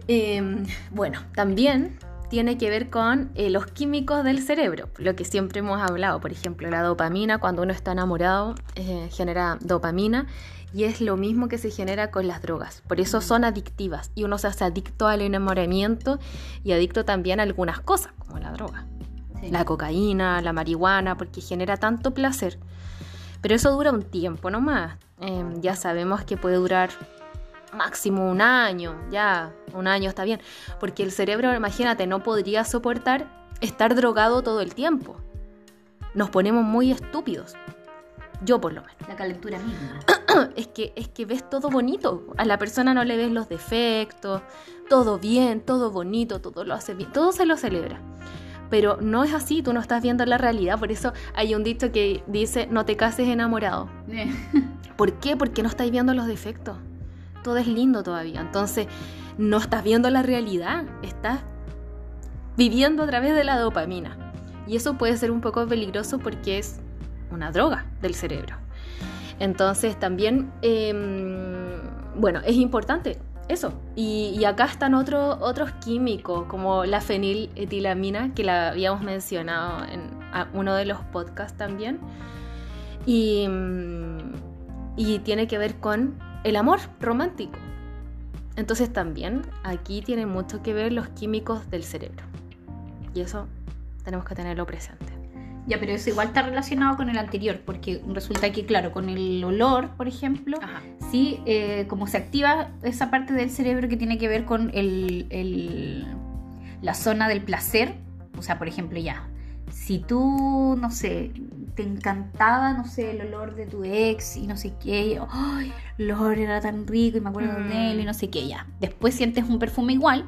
Em, bueno, también tiene que ver con eh, los químicos del cerebro, lo que siempre hemos hablado. Por ejemplo, la dopamina, cuando uno está enamorado, eh, genera dopamina y es lo mismo que se genera con las drogas. Por eso son adictivas y uno se hace adicto al enamoramiento y adicto también a algunas cosas, como la droga. La cocaína, la marihuana, porque genera tanto placer. Pero eso dura un tiempo nomás. Em, ya sabemos que puede durar máximo un año, ya, un año está bien. Porque el cerebro, imagínate, no podría soportar estar drogado todo el tiempo. Nos ponemos muy estúpidos. Yo por lo menos. La calentura misma. Es que, es que ves todo bonito. A la persona no le ves los defectos, todo bien, todo bonito, todo lo hace bien, todo se lo celebra. Pero no es así, tú no estás viendo la realidad. Por eso hay un dicho que dice, no te cases enamorado. ¿Por qué? Porque no estáis viendo los defectos. Todo es lindo todavía. Entonces, no estás viendo la realidad. Estás viviendo a través de la dopamina. Y eso puede ser un poco peligroso porque es una droga del cerebro. Entonces, también, em, bueno, es importante eso. Y, acá están otro- otros químicos, como la feniletilamina, que la habíamos mencionado en uno de los podcasts también. Y, mm, y tiene que ver con el amor romántico. Entonces también aquí tiene mucho que ver los químicos del cerebro. Y eso tenemos que tenerlo presente. Ya, pero eso igual está relacionado con el anterior, porque resulta que, claro, con el olor, por ejemplo, Ajá. sí, eh, como se activa esa parte del cerebro que tiene que ver con el, el- la zona del placer, o sea, por ejemplo, ya, si tú, no sé, te encantaba, no sé, el olor de tu ex y no sé qué, y, ay, el olor era tan rico y me acuerdo Mm. de él y no sé qué, ya. Después sientes un perfume igual,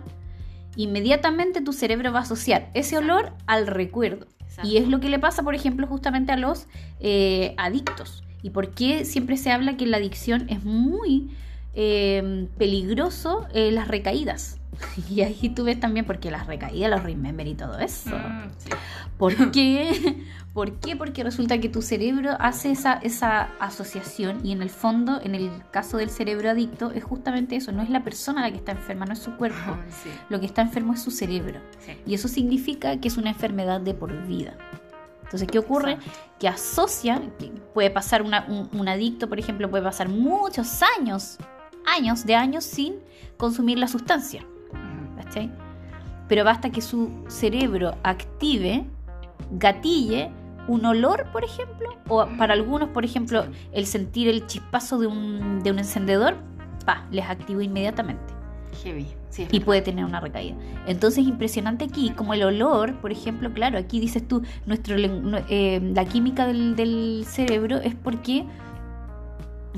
inmediatamente tu cerebro va a asociar ese olor al recuerdo. Y es lo que le pasa, por ejemplo, justamente a los eh, adictos. ¿Y por qué siempre se habla que la adicción es muy eh, peligroso eh, las recaídas? Y ahí tú ves también porque las recaídas, los remember y todo eso. Mm, sí. ¿Por qué? ¿Por qué? Porque resulta que tu cerebro hace esa, esa asociación y en el fondo, en el caso del cerebro adicto, es justamente eso. No es la persona la que está enferma, no es su cuerpo. Sí, Lo que está enfermo es su cerebro. sí. Y eso significa que es una enfermedad de por vida. Entonces, ¿qué ocurre? Exacto. Que asocia, que puede pasar una- un, un adicto, por ejemplo, puede pasar muchos años, años de años sin consumir la sustancia. ¿cachai? Pero basta que su cerebro active, gatille un olor, por ejemplo, o para algunos, por ejemplo, el sentir el chispazo de un, de un encendedor, pa, les activa inmediatamente Heavy. Sí, y puede tener una recaída. Entonces es impresionante aquí, como el olor, por ejemplo, claro, aquí dices tú, nuestro, eh, la química del, del cerebro es porque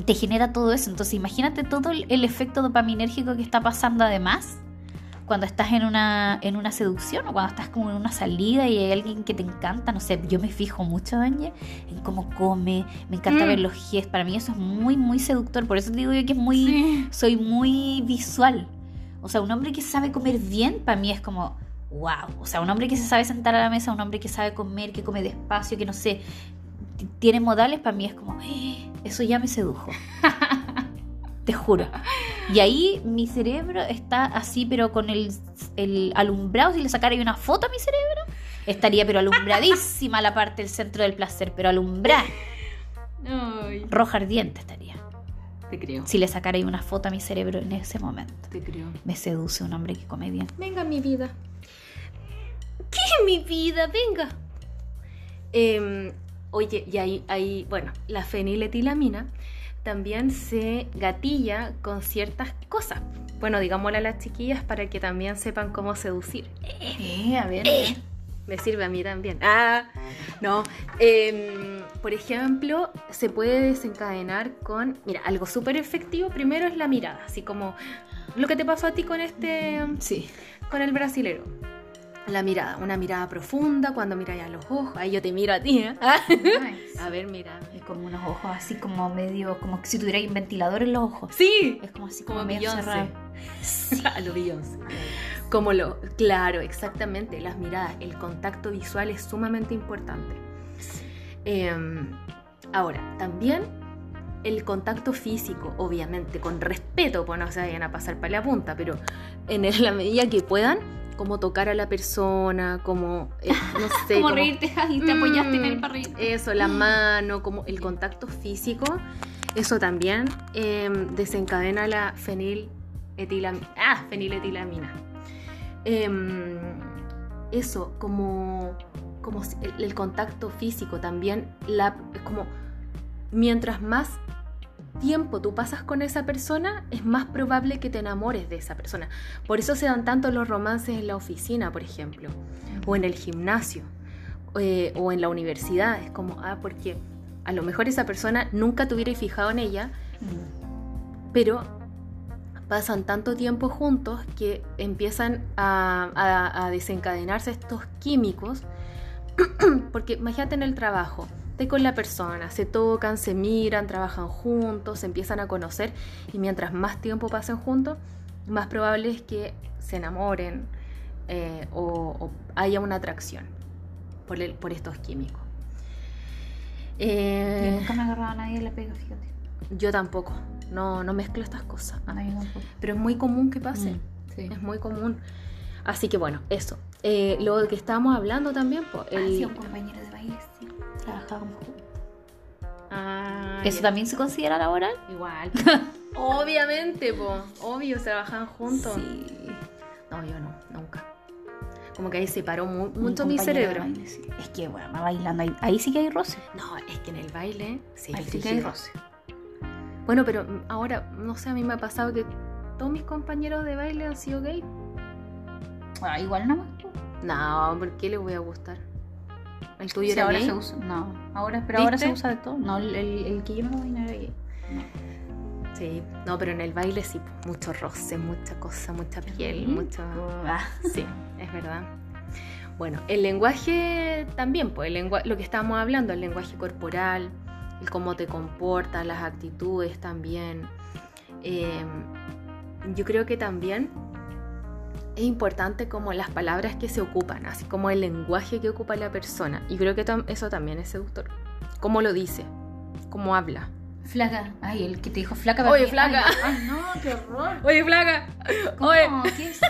te genera todo eso. Entonces imagínate todo el efecto dopaminérgico que está pasando además cuando estás en una, en una seducción o cuando estás como en una salida y hay alguien que te encanta, no sé, yo me fijo mucho, Danje, en cómo come, me encanta Mm. ver los gestos, para mí eso es muy, muy seductor, por eso te digo yo que es muy Sí. soy muy visual. O sea, un hombre que sabe comer bien, para mí es como, wow. O sea, un hombre que se sabe sentar a la mesa, un hombre que sabe comer, que come despacio, que no sé, tiene modales, para mí es como, "Eh, eso ya me sedujo. Te juro. Y ahí mi cerebro está así, pero con el, el alumbrado. Si le sacara una foto a mi cerebro, estaría pero alumbradísima la parte del centro del placer, pero alumbrada. Roja ardiente estaría. te creo. Si le sacara una foto a mi cerebro en ese momento. Te creo. Me seduce un hombre que come bien. Venga, mi vida. ¿Qué es mi vida? Venga. Em, oye, y ahí, ahí, bueno, la feniletilamina también se gatilla con ciertas cosas. Bueno, digámosle a las chiquillas para que también sepan cómo seducir. Eh, a ver. Me sirve a mí también. Ah, no. Em, por ejemplo, se puede desencadenar con, mira, algo súper efectivo. Primero es la mirada, así como lo que te pasó a ti con este, Sí. con el brasilero. La mirada, una mirada profunda cuando miras a los ojos. Ahí yo te miro a ti, ¿eh? A ver, mira. Es como unos ojos así como medio, como si tuviera un ventilador en los ojos. Sí, Es como así como, como medio cerrado. A lo Beyoncé. Como lo, claro, exactamente, las miradas, el contacto visual es sumamente importante. Em, ahora, también el contacto físico, obviamente, con respeto, pues no se vayan a pasar para la punta, pero en la medida que puedan, como tocar a la persona, como, eh, no sé, como reírte y te apoyaste en él Mm, para reír. Eso, la mano, como el contacto físico, eso también em, desencadena la feniletilamina. Ah, feniletilamina. Em, eso, como, como el, el contacto físico también, la, es como mientras más tiempo tú pasas con esa persona, es más probable que te enamores de esa persona. Por eso se dan tanto los romances en la oficina, por ejemplo, o en el gimnasio, eh, o en la universidad. Es como, ah, porque a lo mejor esa persona nunca te hubiera fijado en ella, pero pasan tanto tiempo juntos que empiezan a, a- a desencadenarse estos químicos. Porque imagínate en el trabajo, con la persona, se tocan, se miran, trabajan juntos, se empiezan a conocer y mientras más tiempo pasen juntos, más probable es que se enamoren eh, o, o haya una atracción por, el- por estos químicos. Yo Eh, nunca me agarraba a nadie de la pega, fíjate. yo tampoco, no, no mezclo estas cosas. Pero es muy común que pase. Mm, sí. Es muy común. Así que bueno, eso. Eh, lo que estábamos hablando también, pues, Ah, sí, un el... compañero de baile. Trabajábamos juntos. Ah, ¿Eso ya. también se considera laboral? Igual. Obviamente, po. Obvio, se trabajan juntos. Sí. No, yo no, nunca. Como que ahí se paró mu- mucho mi cerebro. baile, sí. Es que, bueno, va bailando ahí. Ahí sí que hay roce. No, es que en el baile, sí, ahí sí que hay roce. Bueno, pero ahora, no sé, a mí me ha pasado que todos mis compañeros de baile han sido gay. Ah, igual nada más. No, ¿por qué les voy a gustar? ¿El tuyo Sí, era ahora gay? se usa. No, ahora, pero ahora se usa de todo. No, el, el- el que yo me era gay. Sí, no, pero en el baile sí, po, mucho roce, mucha cosa, mucha piel, Mm. mucho... Ah, Sí, es verdad. Bueno, el lenguaje también, pues el lengua- lo que estábamos hablando, el lenguaje corporal, el cómo te comportas, las actitudes también. Eh, yo creo que también es importante como las palabras que se ocupan, así como el lenguaje que ocupa la persona. Y creo que eso también es seductor. Cómo lo dice, cómo habla. Flaca. Ay, el que te dijo flaca. Oye, mí- flaca. Ay, ay, no, qué horror. Oye, flaca. ¿Cómo? Oye, ¿Qué es eso?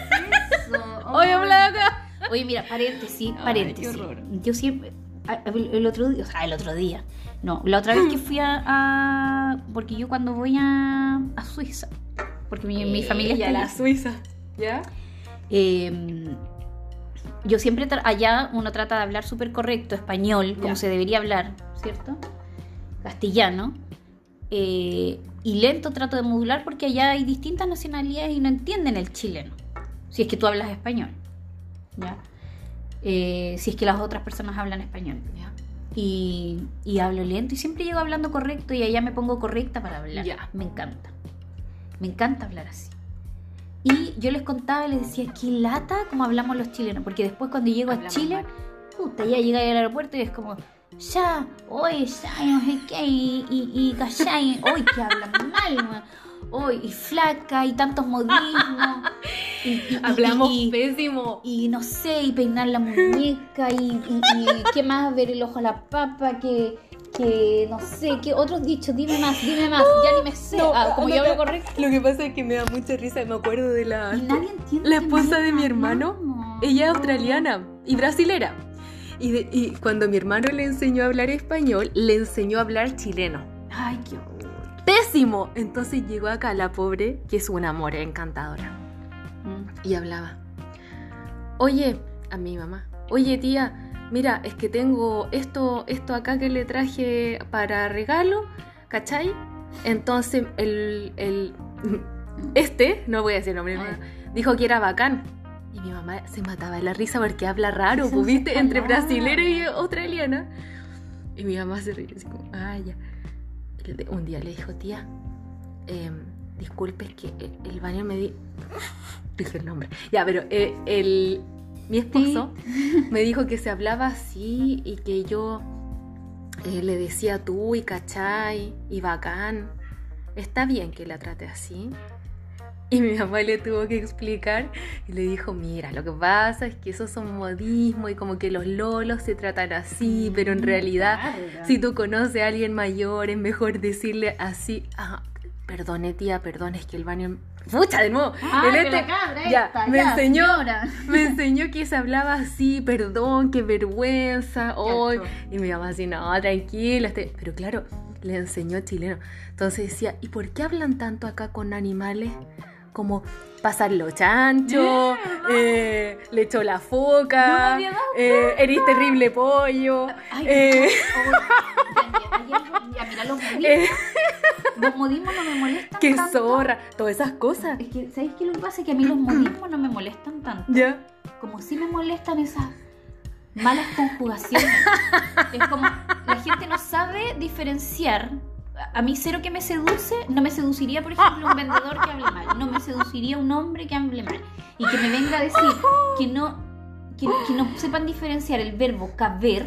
oye, Ay. flaca. Oye, mira, paréntesis, Ay, paréntesis. qué horror. Yo siempre, a- el, otro día, o sea, el otro día, no, la otra vez que fui a, a- porque yo cuando voy a, a Suiza, porque mi, mi familia está la allá, Suiza. ¿Ya? Eh, yo siempre, allá uno trata de hablar súper correcto, español, como se debería hablar, ¿cierto? Castellano. eh, y lento trato de modular porque allá hay distintas nacionalidades y no entienden el chileno. Si es que tú hablas español. ¿ya? Eh, si es que las otras personas hablan español. Ya. Y, y hablo lento y siempre llego hablando correcto y allá me pongo correcta para hablar. Ya. Me encanta. Me encanta hablar así. Y yo les contaba y les decía, qué lata como hablamos los chilenos. Porque después cuando llego a Chile, mal. puta, ya llega al aeropuerto y es como, ya, oye, ya, no sé qué, y, y, y callai, oye, que hablan mal. Oye, y flaca, y tantos modismos. y- Hablamos y- pésimo. y no sé, y peinar la muñeca, y qué más, ver el ojo a la papa, que, que no sé, que otros dichos, dime más, dime más, ya ni me sé. No, Ah, como yo anda hablo correcto. Lo que pasa es que me da mucha risa, me acuerdo de la... Nadie entiende. La esposa de mi hermano, ella es australiana y brasilera. Y, de- y cuando mi hermano le enseñó a hablar español, le enseñó a hablar chileno. Ay, qué. Pésimo. Entonces llegó acá la pobre, que es un amor encantadora, Mm. y hablaba. Oye, a mi mamá. Oye, tía, mira, es que tengo esto, esto acá que le traje para regalo, ¿cachai? Entonces el, el este, no voy a decir el nombre, Ay. dijo que era bacán. Y mi mamá se mataba de la risa porque habla raro, pues, ¿viste? Entre brasilera y australiana. Y mi mamá se ríe así como, ah, ya. Un día le dijo, tía, em, disculpe, es que el, el baño me di... Dije el nombre. Ya, pero eh, el, mi esposo me dijo que se hablaba así y que yo eh, le decía tú y cachai y bacán. Está bien que la trate así. Y mi mamá le tuvo que explicar y le dijo, mira, lo que pasa es que esos son modismos y como que los lolos se tratan así, pero en realidad si tú conoces a alguien mayor es mejor decirle así, ah, perdone tía, perdón, es que el baño... ¡Pucha, de nuevo! Ah, El este- cabra ya, esta, me ya, enseñó, señora. me enseñó que se hablaba así, perdón, qué vergüenza, hoy. Y mi mamá así, no, tranquila. este-". Pero claro, le enseñó chileno. Entonces decía, ¿y por qué hablan tanto acá con animales? Como pasarlo chancho, eh, le echó la No foca, dado eh, eres terrible pollo. Ay, eh, ya, mira, los modismos, los modismos no me molestan qué tanto. zorra, todas esas cosas. Es que, ¿sabéis qué lo que pasa? Que a mí los modismos no me molestan tanto. Ya. Como si me molestan esas malas conjugaciones. es como, la gente no sabe diferenciar. A mí cero que me seduce, no me seduciría, por ejemplo, un vendedor que hable mal. No me seduciría un hombre que hable mal. Y que me venga a decir que no, que, que no sepan diferenciar el verbo caber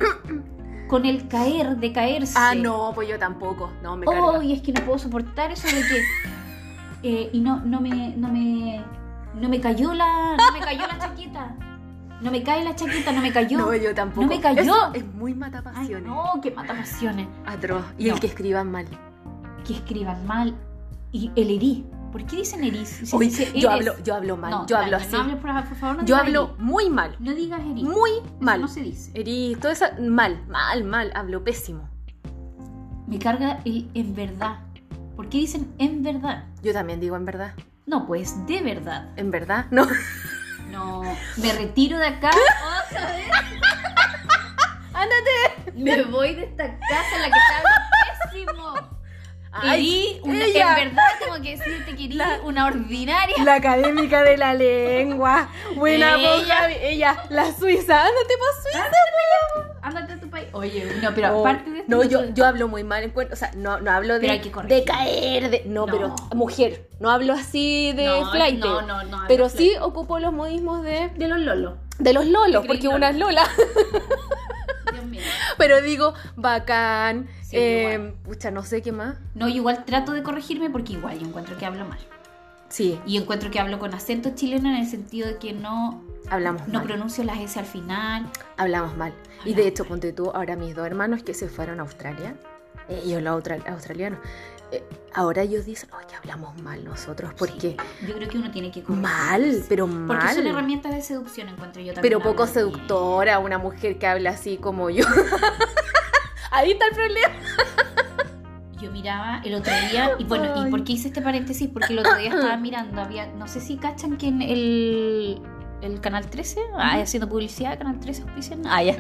con el caer, de caerse. Ah, no, pues yo tampoco. No, me carga. Oh, y es que no puedo soportar eso de que. eh, y no, no me. No me. No me cayó la. No me cayó la chaqueta. No me cae la chaqueta, no me cayó. No, yo tampoco. No me cayó. Eso es muy matapasiones. no, que mata pasiones. Atroz. Y No. el que escriban mal. Que escriban mal. Y el herí. ¿Por qué dicen erí? Si dice yo hablo, yo hablo mal. No, yo hablo así. No hables, por, por favor, no yo hablo muy mal. No digas erí. Muy Eso mal. no se dice. Eri, todo eso, mal, mal, mal. Hablo pésimo. Me carga el en verdad. ¿Por qué dicen en verdad? Yo también digo en verdad. No, pues de verdad. En verdad. No. No, me retiro de acá. Otra vez. Ándate. Me voy de esta casa en la que está hablando pésimo. Erí una- en verdad tengo que decirte que erí La- una ordinaria. La académica de la lengua. Buena boca. Ella, la suiza. Ándate para Suiza. Ándate a tu país. Oye, no, pero Oh, aparte de esto. no, yo, yo hablo muy mal. encuentro- O sea, no, no hablo de, de caer, de, no, No. pero mujer. No hablo así de No, flight. no, no, no, Pero sí ocupo los modismos de, De los lolos. de los lolos, porque una es Lola. Pero digo, bacán. Sí, eh, pucha, no sé qué más. No, yo igual trato de corregirme porque igual yo encuentro que hablo mal. Sí, Y encuentro que hablo con acento chileno en el sentido de que no, hablamos no mal. pronuncio las S al final. Hablamos mal. Y Hablamos de hecho, ponte tú, ahora mis dos hermanos que se fueron a Australia, ellos los austra- australianos, eh, ahora ellos dicen, oye, hablamos mal nosotros, porque Sí, yo creo que uno tiene que mal, pero Porque son mal. herramientas de seducción, encuentro yo también. Pero poco bien. seductora, una mujer que habla así como yo. Ahí está el problema. Yo miraba el otro día, y bueno, ¿y por qué hice este paréntesis? Porque el otro día estaba mirando, había, no sé si cachan que en el, el Canal 13, ah, haciendo publicidad, Canal 13 auspician, ah, ya,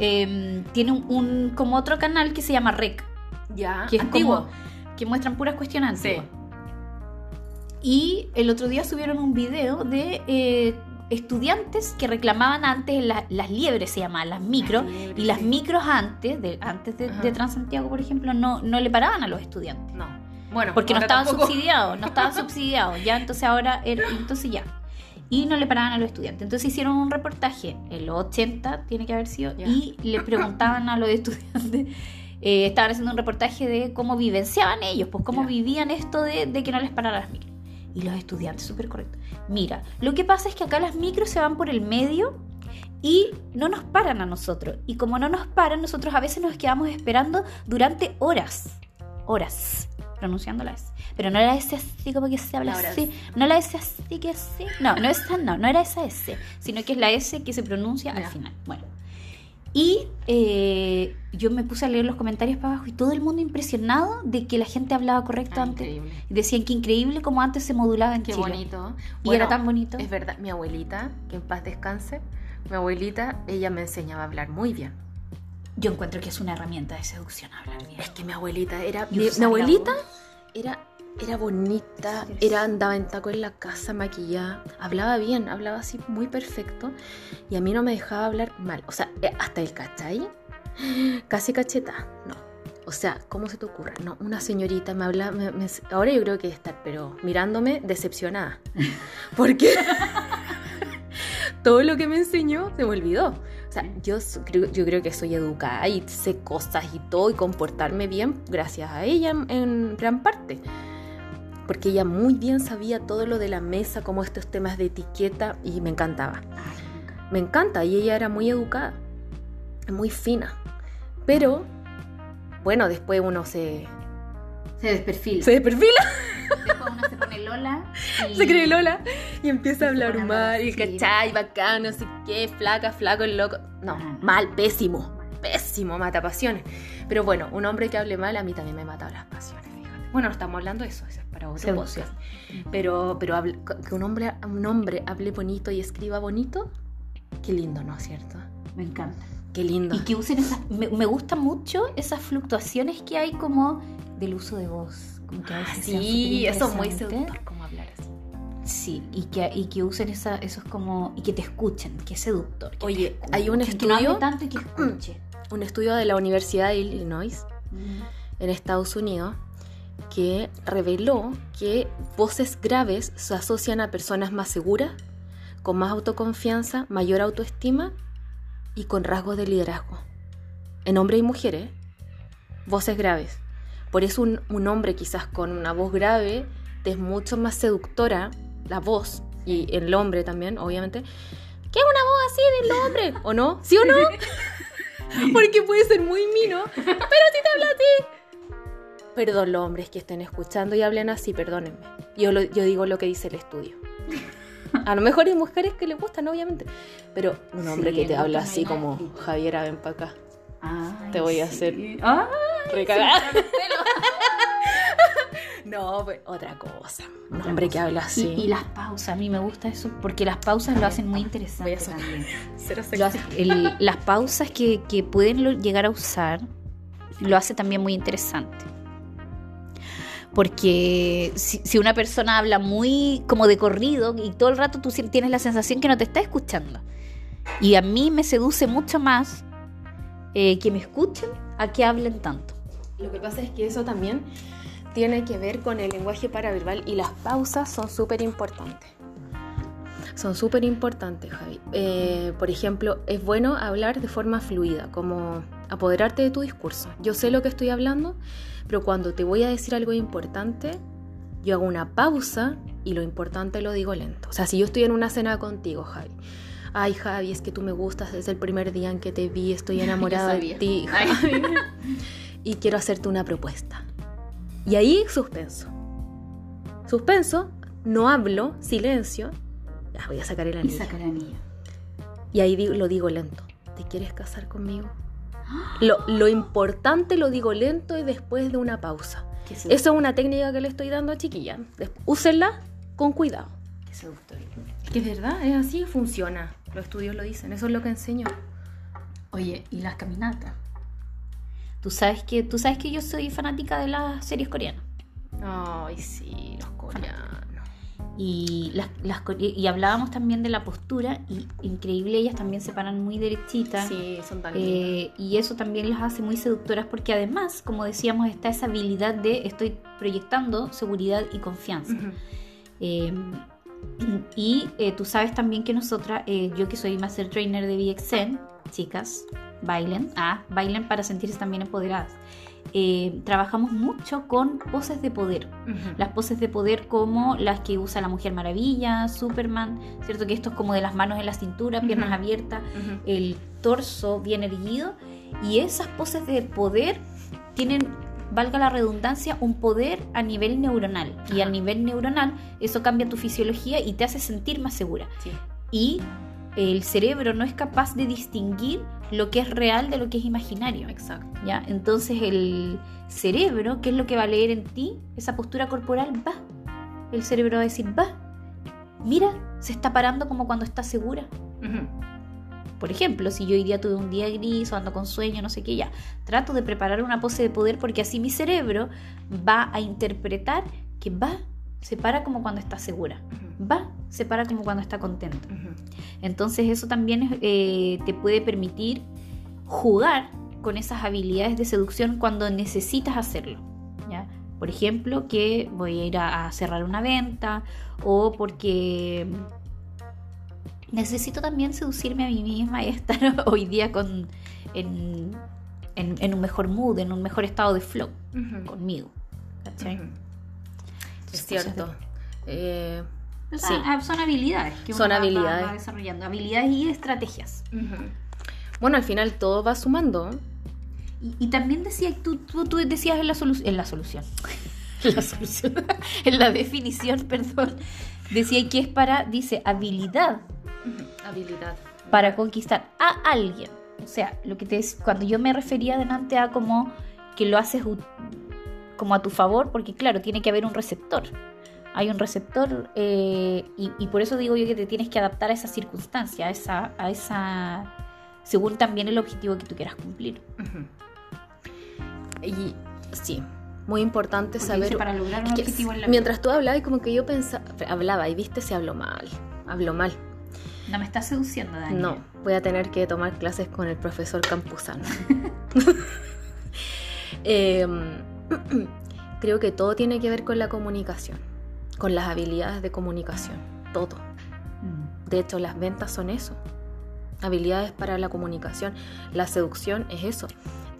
Em, tiene un, un- como otro canal que se llama Rec, Ya, que es antiguo. como, que muestran puras cuestiones Sí. antiguas. Y el otro día subieron un video de eh, estudiantes que reclamaban antes la- las liebres, se llamaban las micros, liebres, y las sí. micros antes de, antes de, de Transantiago, por ejemplo, no, no le paraban a los estudiantes. No. Bueno, Porque no estaban tampoco. subsidiados, no estaban subsidiados. Ya, entonces ahora, era- entonces ya. Y no le paraban a los estudiantes. Entonces hicieron un reportaje en los 80, tiene que haber sido, y le preguntaban a los estudiantes, eh, estaban haciendo un reportaje de cómo vivenciaban ellos, pues cómo Ya. vivían esto de, de que no les pararan las micros. Y los estudiantes, súper correcto. Mira, lo que pasa es que acá las micros se van por el medio y no nos paran a nosotros. Y como no nos paran, nosotros a veces nos quedamos esperando durante horas. Horas. Pronunciando la S. Pero no era ese así como que se habla Ahora así. No la S así que así. No, no, esa, no, no era esa S. Sino que es la S que se pronuncia al Ya. final. Bueno. Y eh, yo me puse a leer los comentarios para abajo y todo el mundo impresionado de que la gente hablaba correcto Ah, antes. increíble. Decían que increíble como antes se modulaba en Qué Chile. bonito. Y era tan bonito. Es verdad, mi abuelita, que en paz descanse, mi abuelita, ella me enseñaba a hablar muy bien. Yo encuentro que es una herramienta de seducción hablar bien. Es que mi abuelita era. Mi, abuelita era, era bonita, era andaba en taco en la casa, maquillada, hablaba bien, hablaba así muy perfecto. Y a mí no me dejaba hablar mal. O sea, eh, hasta el cachai, casi cacheta, no. O sea, ¿cómo se te ocurre? No, una señorita me habla, me- me- ahora yo creo que estar, pero mirándome decepcionada. Porque todo lo que me enseñó se me olvidó. O sea, yo yo creo que soy educada y sé cosas y todo y comportarme bien gracias a ella en gran parte. Porque ella muy bien sabía todo lo de la mesa, como estos temas de etiqueta y me encantaba. Me encanta y ella era muy educada, muy fina. Pero, bueno, después uno se, Se desperfila. se perfila, Después uno se pone Lola. y- se cree Lola y empieza a Y hablar mal y cachai, bacán, no sé qué, flaca, flaco, el loco. No, Ah, no. mal, pésimo, pésimo, mata pasiones. Pero bueno, un hombre que hable mal a mí también me mata las pasiones. Bueno, no estamos hablando de eso, eso es para otro Seducción. podcast. Pero, pero hable- que un hombre, un hombre hable bonito y escriba bonito, qué lindo, ¿no es cierto? Me encanta. Qué lindo. Y que usen esas. Me, me gusta mucho esas fluctuaciones que hay como del uso de voz. Como que a veces Ah, Sí, eso es muy seductor, como hablar así. Sí, y que, y que usen esa, esos como. Y que te escuchen, que es seductor. que Oye, escuchen, hay un Que no estudio- tanto y que escuche. Un estudio de la Universidad de Illinois en Estados Unidos que reveló que voces graves se asocian a personas más seguras, con más autoconfianza, mayor autoestima y con rasgos de liderazgo. En hombres y mujeres, voces graves. Por eso un, un hombre quizás con una voz grave es mucho más seductora la voz, y el hombre también, obviamente, que una voz así del hombre, ¿o no? ¿Sí o no? Porque puede ser muy mino, pero si te habla así. Perdón, los hombres que estén escuchando y hablen así, perdónenme. Yo, lo- yo digo lo que dice el estudio. A lo mejor hay mujeres que les gustan, obviamente. Pero un hombre Sí, que te habla así como nadie. Javier, ven para acá. Ay, Te voy a sí. hacer Ay, Recagada. No, pues, otra cosa. Un Otra hombre que habla así. Y, y las pausas, a mí me gusta eso, porque las pausas lo hacen muy interesante Voy a también. Cero Lo hace- el- las pausas que, que pueden lo- llegar a usar lo hace también muy interesante. Porque si, una persona habla muy como de corrido y todo el rato tú tienes la sensación que no te está escuchando. Y a mí me seduce mucho más eh, que me escuchen a que hablen tanto. Lo que pasa es que eso también tiene que ver con el lenguaje paraverbal y las pausas son súper importantes. Son súper importantes, Javi. Eh, por ejemplo, es bueno hablar de forma fluida, como apoderarte de tu discurso. Yo sé lo que estoy hablando, pero cuando te voy a decir algo importante, yo hago una pausa y lo importante lo digo lento. O sea, si yo estoy en una cena contigo, Javi. Ay, Javi, es que tú me gustas desde el primer día en que te vi, estoy enamorada de ti, Javi. y quiero hacerte una propuesta. Y ahí suspenso. Suspenso, no hablo, silencio. Ya voy a sacar el Y anillo. sacar anillo. Y ahí lo digo lento. ¿Te quieres casar conmigo? Lo, lo importante lo digo lento y después de una pausa. Eso es una técnica que le estoy dando a chiquilla. Úsenla con cuidado. Qué seductor. Que es verdad, es así, funciona. Los estudios lo dicen, eso es lo que enseño. Oye, ¿y las caminatas? Tú sabes que, tú sabes que yo soy fanática de las series coreanas. Ay, sí, los coreanos. Y, las, las y hablábamos también de la postura, y increíble, ellas también se paran muy derechitas. Sí, son tan. Eh, y eso también las hace muy seductoras porque además, como decíamos, está esa habilidad de estoy proyectando seguridad y confianza. Ujú. Eh, y eh, tú sabes también que nosotras, eh, yo que soy Master Trainer de BXN, chicas, bailen, ah, bailen para sentirse también empoderadas. eh, trabajamos mucho con poses de poder. Las poses de poder como las que usa la Mujer Maravilla, Superman, ¿cierto? Que esto es como de las manos en la cintura, piernas abiertas, el torso bien erguido. Y esas poses de poder tienen, valga la redundancia, un poder a nivel neuronal. Y a nivel neuronal eso cambia tu fisiología y te hace sentir más segura. Sí. Y el cerebro no es capaz de distinguir lo que es real de lo que es imaginario. Exacto. ¿ya? Entonces el cerebro, ¿qué es lo que va a leer en ti? Esa postura corporal va. El cerebro va a decir, va. Mira, se está parando como cuando está segura. Por ejemplo, si yo hoy día tuve un día gris o ando con sueño, no sé qué, ya, trato de preparar una pose de poder porque así mi cerebro va a interpretar que va, se para como cuando está segura. Va, se para como cuando está contento. Entonces eso también eh, te puede permitir jugar con esas habilidades de seducción cuando necesitas hacerlo. ¿ya? Por ejemplo, que voy a ir a, a cerrar una venta o porque necesito también seducirme a mí misma y estar hoy día con, en, en- en un mejor mood, en un mejor estado de flow conmigo. Es cierto. Eh, O sea, sí. ah, Son habilidades que Son uno va- va- habilidades. va desarrollando. Habilidades y estrategias. Bueno, al final todo va sumando. Y, y también decía, tú, tú, tú decías en la, solu- en la solución, en la solución, en la definición, perdón, decía que es para, dice, habilidad Habilidad. para conquistar a alguien. O sea, lo que te dec- cuando yo me refería delante a como que lo haces como a tu favor, porque claro, tiene que haber un receptor. Hay un receptor eh, y, y por eso digo yo que te tienes que adaptar a esa circunstancia, a esa, a esa, según también el objetivo que tú quieras cumplir. Y sí, muy importante Porque saber. para lograr un objetivo en la mientras tú hablabas, y como que yo pensaba, hablaba y viste si hablo mal. Hablo mal. No me estás seduciendo, Dani. No, voy a tener que tomar clases con el profesor Campuzano. Em, creo que todo tiene que ver con la comunicación, con las habilidades de comunicación, todo. Mm. De hecho, las ventas son eso. Habilidades para la comunicación. La seducción es eso.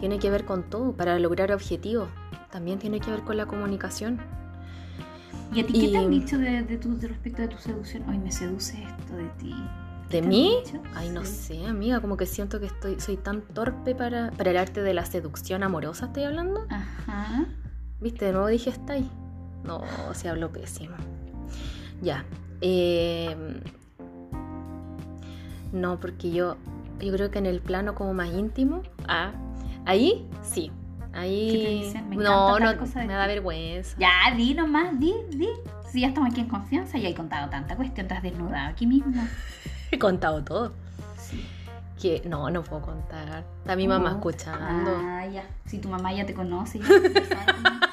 Tiene que ver con todo, para lograr objetivos. También tiene que ver con la comunicación. ¿Y a ti qué te han dicho de, de tu, de respecto de tu seducción? Hoy me seduce esto de ti. ¿Qué ¿De mí? Ay, no Sí. sé, amiga, como que siento que estoy, soy tan torpe para, para el arte de la seducción amorosa, estoy hablando. Ajá. ¿Viste? De nuevo dije está ahí. No, se habló pésimo. Ya. eh, no, porque yo, yo creo que en el plano como más íntimo, ah, ahí sí. Ahí. ¿Qué te dicen? Me no, no, me da ti. vergüenza. Ya, di nomás, di, di. Si ya estamos aquí en confianza, ya he contado tanta cuestión, estás desnudada aquí mismo. He contado todo. Sí. Que no, no puedo contar. Está mi mamá No. escuchando. Ah, ya. Si tu mamá ya te conoce. ya sabe cómo-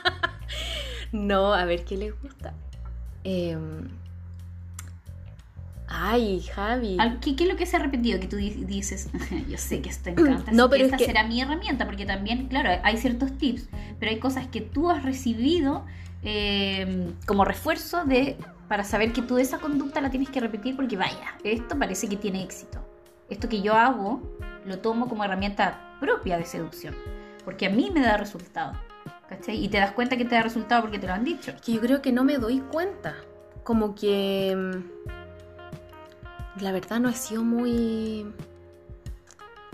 No, a ver qué les gusta. Em, Ay, Javi. ¿Qué, qué es lo que se ha repetido? Que tú di- dices, yo sé que esto encanta, No, pero que es esta que- será mi herramienta, porque también, claro, hay ciertos tips, pero hay cosas que tú has recibido eh, como refuerzo de para saber que tú esa conducta la tienes que repetir porque vaya, esto parece que tiene éxito. Esto que yo hago lo tomo como herramienta propia de seducción, porque a mí me da resultado. ¿Cachai? Y te das cuenta que te da resultado porque te lo han dicho. que yo creo que no me doy cuenta. Como que. mm, La verdad no he sido muy.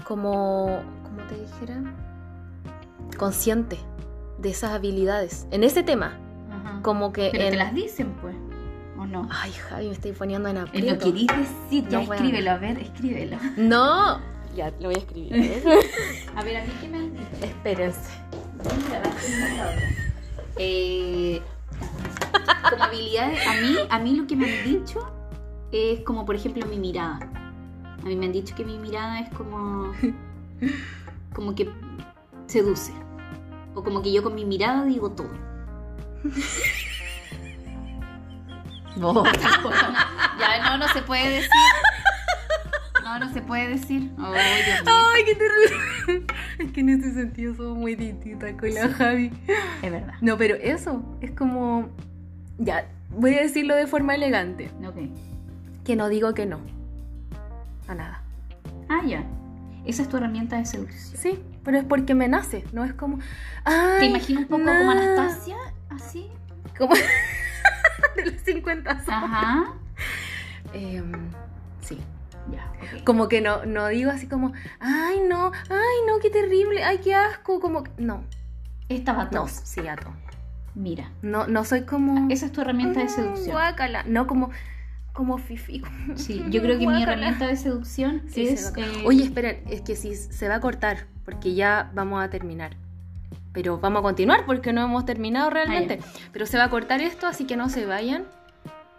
Como. ¿Cómo te dijera? Consciente de esas habilidades. En ese tema. Ajá. Como que. Pero en... te las dicen, pues, ¿o no? Ay, Javi, me estoy poniendo en Eh, Lo aprieto. querís decir, ya No, escríbelo, a ver, escríbelo. No. Ya, lo voy a escribir. A ver, a mí qué me han dicho. Espérense. Eh, como habilidades, a mí, a mí lo que me han dicho es como, por ejemplo, mi mirada. A mí me han dicho que mi mirada es como. como que seduce. O como que yo con mi mirada digo todo. ya, no, no se puede decir. No, no se puede decir. Oh, Dios mío. Ay, qué terrible. Es que en ese sentido somos muy distintas con la Javi. Es verdad. No, pero eso es como. Ya, voy a decirlo de forma elegante. Ok. Que no digo que no. A nada. Ah, ya. Esa es tu herramienta de seducción. Sí, pero es porque me nace, no es como... Ay, Te imagino un poco na- como Anastasia, así. Como... de los 50 sombras. Ajá. Em, sí. Ya, ok. Como que no, no digo así como, ay no, ay no, qué terrible, ay qué asco, como que- no, Estaba no, todo. sí, gato. Mira, No, no soy como esa es tu herramienta de "Mm, seducción. guácala", no como como fifi. Sí, yo creo que mi Guácala. herramienta de seducción Sí, es. se a- eh, Oye, esperen, es que sí se va a cortar porque ya vamos a terminar. Pero vamos a continuar porque no hemos terminado realmente. Pero se va a cortar esto, así que no se vayan.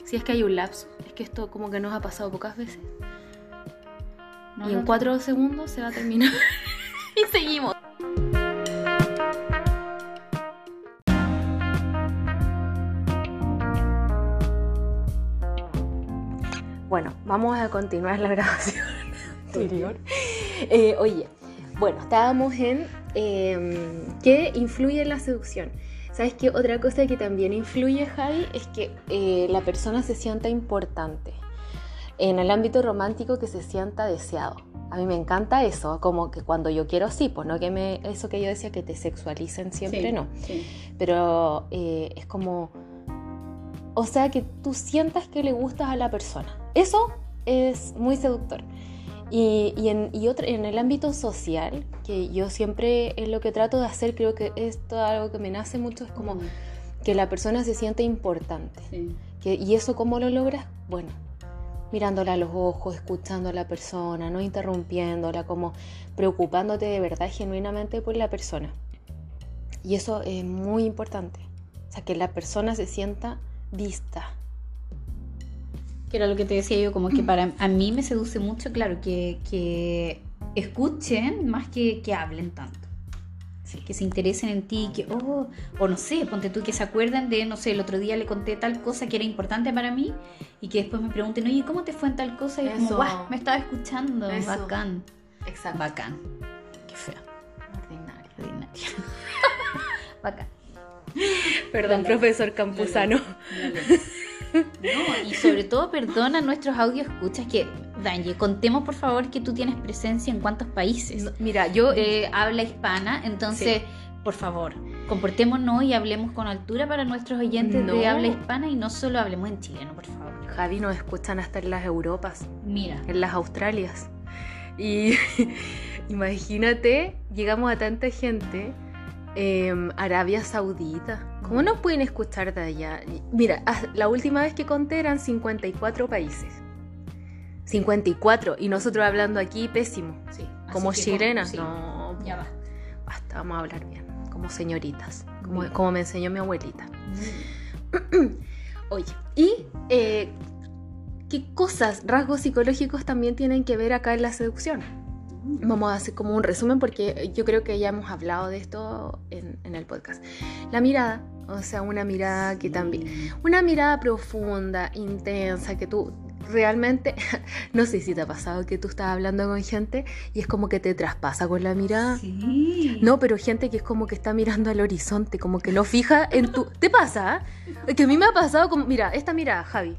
Si es que hay un lapso. Es que esto como que nos ha pasado pocas veces. No, y en no, cuatro segundos se va a terminar. y seguimos. Bueno, vamos a continuar la grabación anterior. Eh, oye, bueno, estábamos en eh, qué influye en la seducción. ¿Sabes qué? Otra cosa que también influye, Javi, es que eh, la persona se sienta importante. En el ámbito romántico que se sienta deseado. A mí me encanta eso, como que cuando yo quiero sí, pues no que me, eso que yo decía que te sexualicen siempre, Sí, no. sí. Pero eh, es como, o sea, que tú sientas que le gustas a la persona. Eso es muy seductor. Y, y en, y otro, en el ámbito social, que yo siempre es lo que trato de hacer, creo que esto es algo que me nace mucho, es como que la persona se siente importante. Sí. Que, ¿Y eso cómo lo logras? Bueno, mirándola a los ojos, escuchando a la persona, no interrumpiéndola, como preocupándote de verdad, genuinamente por la persona. Y eso es muy importante. O sea, que la persona se sienta vista. Que era lo que te decía yo, como que para a mí me seduce mucho, claro, que, que escuchen más que, que hablen tanto. Que se interesen en ti, que, oh, o no sé, ponte tú, que se acuerden de, no sé, el otro día le conté tal cosa que era importante para mí y que después me pregunten, oye, ¿cómo te fue en tal cosa? Y yo como, Eso. guau, me estaba escuchando, Eso. bacán, Exacto. bacán. Qué feo, Ordinario. ordinario. bacán. Perdón, Dale. profesor Campuzano. No, y sobre todo perdona nuestros audios escuchas que, Danje, contemos por favor que tú tienes presencia en cuántos países No, Mira, yo... habla hispana, entonces, por favor, comportémonos y hablemos con altura para nuestros oyentes No. de habla hispana y no solo hablemos en chileno, por favor. Javi nos escuchan hasta en las Europas. Mira, en las Australias. Y imagínate, llegamos a tanta gente, em, Arabia Saudita. ¿Cómo nos pueden escuchar de allá? Mira, la última vez que conté eran 54 países. 54, y nosotros hablando aquí pésimo. sí, Como chilenas, sí, no. Ya va. Basta, vamos a hablar bien. Como señoritas, como, como me enseñó mi abuelita. Oye, y eh, qué cosas, rasgos psicológicos también tienen que ver acá en la seducción. Vamos a hacer como un resumen porque yo creo que ya hemos hablado de esto en, en el podcast. La mirada, o sea, una mirada que también, una mirada profunda, intensa, que tú realmente, no sé si te ha pasado que tú estás hablando con gente y es como que te traspasa con la mirada. Sí. No, pero gente que es como que está mirando al horizonte, como que no fija en tu... ¿Te pasa? Que a mí me ha pasado como... Mira, esta mirada, Javi.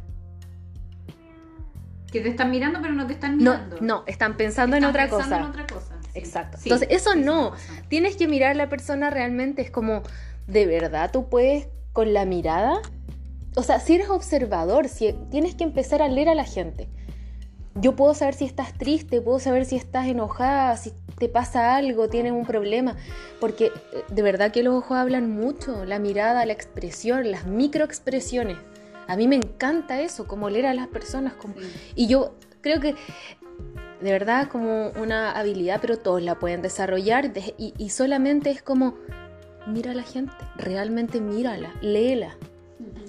Que te están mirando pero no te están No, mirando. no, están pensando en Están otra pensando cosa. en otra cosa. sí. Exacto. Sí, Entonces, eso no. Tienes que mirar a la persona realmente, es como, ¿de verdad tú puedes con la mirada? O sea, si eres observador, si tienes que empezar a leer a la gente. Yo puedo saber si estás triste, puedo saber si estás enojada, si te pasa algo, tienes un problema, porque eh, de verdad que los ojos hablan mucho, la mirada, la expresión, las microexpresiones. A mí me encanta eso, como leer a las personas, como Sí. y yo creo que de verdad como una habilidad, pero todos la pueden desarrollar de- y, y solamente es como mira a la gente, realmente mírala, léela.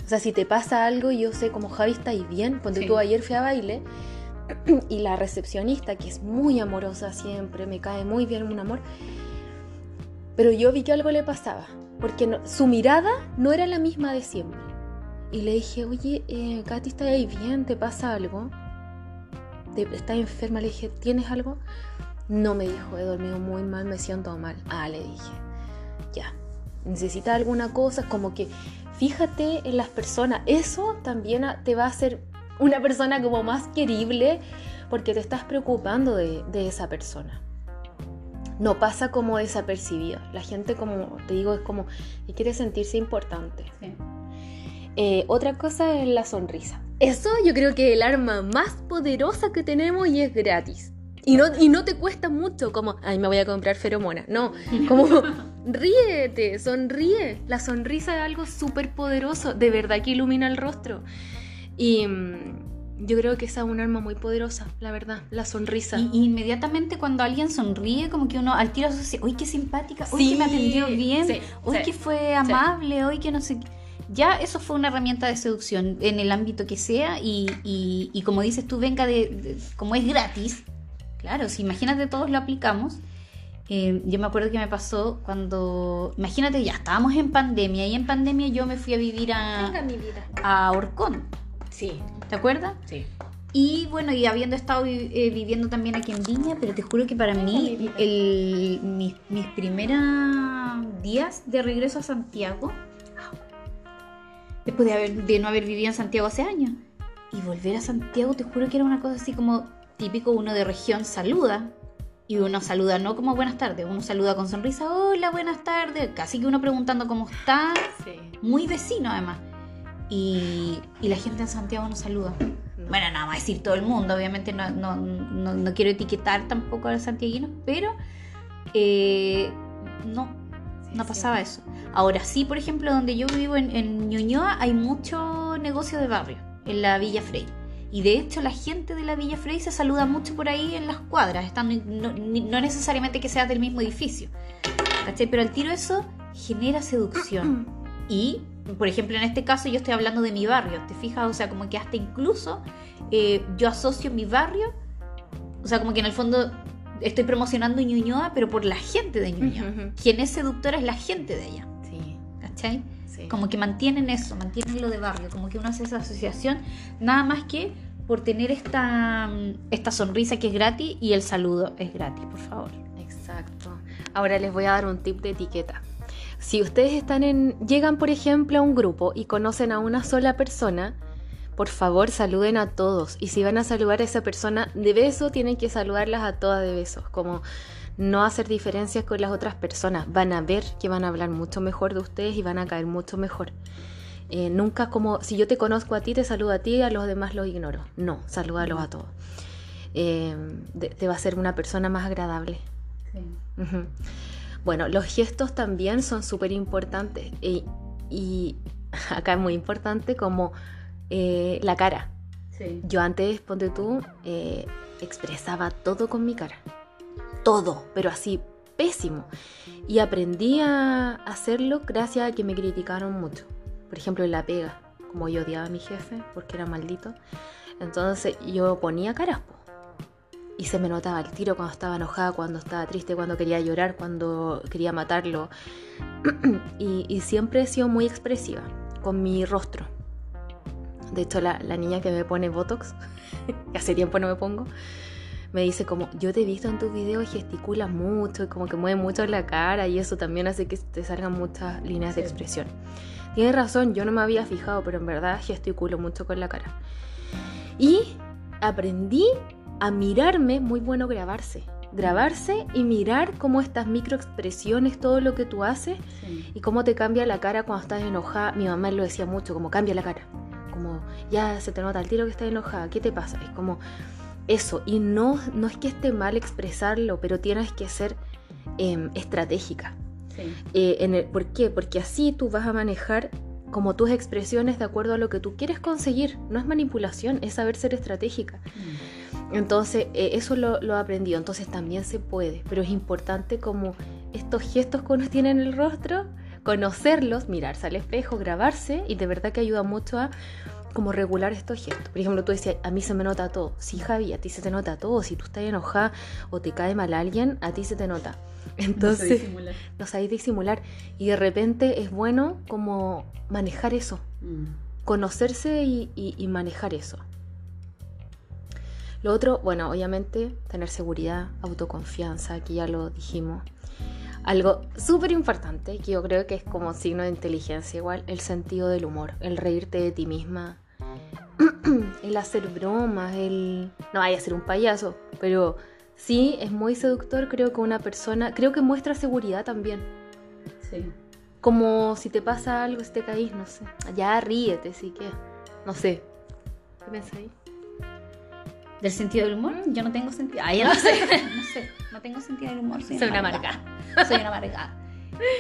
O sea, si te pasa algo yo sé como Javi está ahí bien, ponte Sí. tú ayer fui a baile y la recepcionista, que es muy amorosa siempre, me cae muy bien un amor, pero yo vi que algo le pasaba, porque no- su mirada no era la misma de siempre. Y le dije, oye, eh, Katy, ¿estás ahí bien? ¿Te pasa algo? ¿Te- ¿Estás enferma? Le dije, ¿tienes algo? No me dijo, he dormido muy mal, me siento mal. Ah, le dije, ya. ¿Necesitas alguna cosa? Como que fíjate en las personas. Eso también te va a hacer una persona como más querible porque te estás preocupando de, de esa persona. no pasa como desapercibido. La gente, como te digo, es como que quiere sentirse importante. Eh, otra cosa es la sonrisa. Eso yo creo que es el arma más poderosa que tenemos y es gratis. Y no, y no te cuesta mucho, como, ay, me voy a comprar feromona. No, como, ríete, sonríe. La sonrisa es algo súper poderoso, de verdad que ilumina el rostro. Y mm, yo creo que esa es un arma muy poderosa, la verdad, la sonrisa. Y, inmediatamente cuando alguien sonríe, como que uno al tiro asocia, uy, qué simpática, uy, que me atendió bien, uy, que fue amable, hoy que no sé qué ya eso fue una herramienta de seducción en el ámbito que sea y, como dices tú, venga de, como es gratis, claro, si imagínate todos lo aplicamos. Eh, yo me acuerdo que me pasó cuando, imagínate, ya estábamos en pandemia y en pandemia yo me fui a vivir a, a Orcón. Sí. ¿Te acuerdas? Sí. Y bueno, y habiendo estado eh, viviendo también aquí en Viña, pero te juro que para mí el, mis, mis primeros días de regreso a Santiago después de, haber, de no haber vivido en Santiago hace años. Y volver a Santiago, te juro que era una cosa así como típico uno de región saluda. Y uno saluda no como buenas tardes, uno saluda con sonrisa, hola, buenas tardes, casi que uno preguntando cómo está, muy vecino además. Y, y, la gente en Santiago no saluda. Bueno, nada más decir todo el mundo, obviamente no, no, no, quiero etiquetar tampoco a los santiaguinos, pero eh, no, no pasaba eso. Ahora sí, por ejemplo, donde yo vivo en, Ñuñoa hay mucho negocio de barrio, en la Villa Frey. Y de hecho la gente de la Villa Frey se saluda mucho por ahí en las cuadras, estando, no, necesariamente que sea del mismo edificio. ¿Cachai? Pero al tiro eso genera seducción. Y, por ejemplo, en este caso yo estoy hablando de mi barrio, ¿te fijas? O sea, como que hasta incluso eh, yo asocio mi barrio, o sea, como que en el fondo estoy promocionando Ñuñoa, pero por la gente de Ñuñoa. Quien es seductora es la gente de ella. Sí. ¿Cachai? Como que mantienen eso, mantienen lo de barrio, como que uno hace esa asociación, nada más que por tener esta, esta sonrisa que es gratis y el saludo es gratis, por favor. Exacto. Ahora les voy a dar un tip de etiqueta. Si ustedes están en, llegan por ejemplo a un grupo y conocen a una sola persona, por favor saluden a todos. Y si van a saludar a esa persona de beso, tienen que saludarlas a todas de besos. Como no hacer diferencias con las otras personas. Van a ver que van a hablar mucho mejor de ustedes y van a caer mucho mejor. Eh, nunca como, si yo te conozco a ti, te saludo a ti, y a los demás los ignoro. No, salúdalos a todos. Eh, te va a ser una persona más agradable. Bueno, los gestos también son súper importantes. y acá es muy importante como eh, la cara. Yo antes, ponte tú, eh, expresaba todo con mi cara. Todo, pero así pésimo. Y aprendí a hacerlo gracias a que me criticaron mucho. Por ejemplo, en la pega, como yo odiaba a mi jefe porque era maldito. Entonces yo ponía caras. Y se me notaba el tiro cuando estaba enojada, cuando estaba triste, cuando quería llorar, cuando quería matarlo. y siempre he sido muy expresiva con mi rostro. De hecho, la, niña que me pone Botox, que hace tiempo no me pongo, me dice como, yo te he visto en tus videos y gesticulas mucho y como que mueves mucho la cara y eso también hace que te salgan muchas líneas de expresión. Tienes razón, yo no me había fijado, pero en verdad gesticulo mucho con la cara. Y aprendí a mirarme, muy bueno grabarse. Grabarse y mirar cómo estas microexpresiones, todo lo que tú haces y cómo te cambia la cara cuando estás enojada. Mi mamá lo decía mucho, como cambia la cara como ya se te nota el tiro que estás enojada, ¿qué te pasa? Es como eso, y no, no es que esté mal expresarlo, pero tienes que ser em, estratégica. Eh, en el, ¿Por qué? Porque así tú vas a manejar como tus expresiones de acuerdo a lo que tú quieres conseguir. No es manipulación, es saber ser estratégica. Mm. Entonces, eh, eso lo, lo, he aprendido. Entonces también se puede, pero es importante como estos gestos que uno tiene en el rostro, conocerlos, mirarse al espejo, grabarse y de verdad que ayuda mucho a como regular estos gestos. Por ejemplo, tú decías, a mí se me nota todo. Sí, Javi, a ti se te nota todo. Si tú estás enojada o te cae mal alguien, a ti se te nota. Entonces, no sabéis disimular. Y de repente es bueno como manejar eso. Mm. Conocerse y manejar eso. Lo otro, bueno, obviamente tener seguridad, autoconfianza, aquí ya lo dijimos. Algo súper importante, que yo creo que es como signo de inteligencia igual, el sentido del humor, el reírte de ti misma, el hacer bromas, el... No vaya a ser un payaso, pero Sí, es muy seductor, creo que una persona, creo que muestra seguridad también. Sí. Como si te pasa algo, si te caís, no sé. Ya ríete, sí que. No sé. ¿Qué pensáis? ¿Del sentido del humor? Yo no tengo sentido. Ah, ya no sé. no sé. No tengo sentido del humor. Soy, Soy una amargada. Soy una amargada.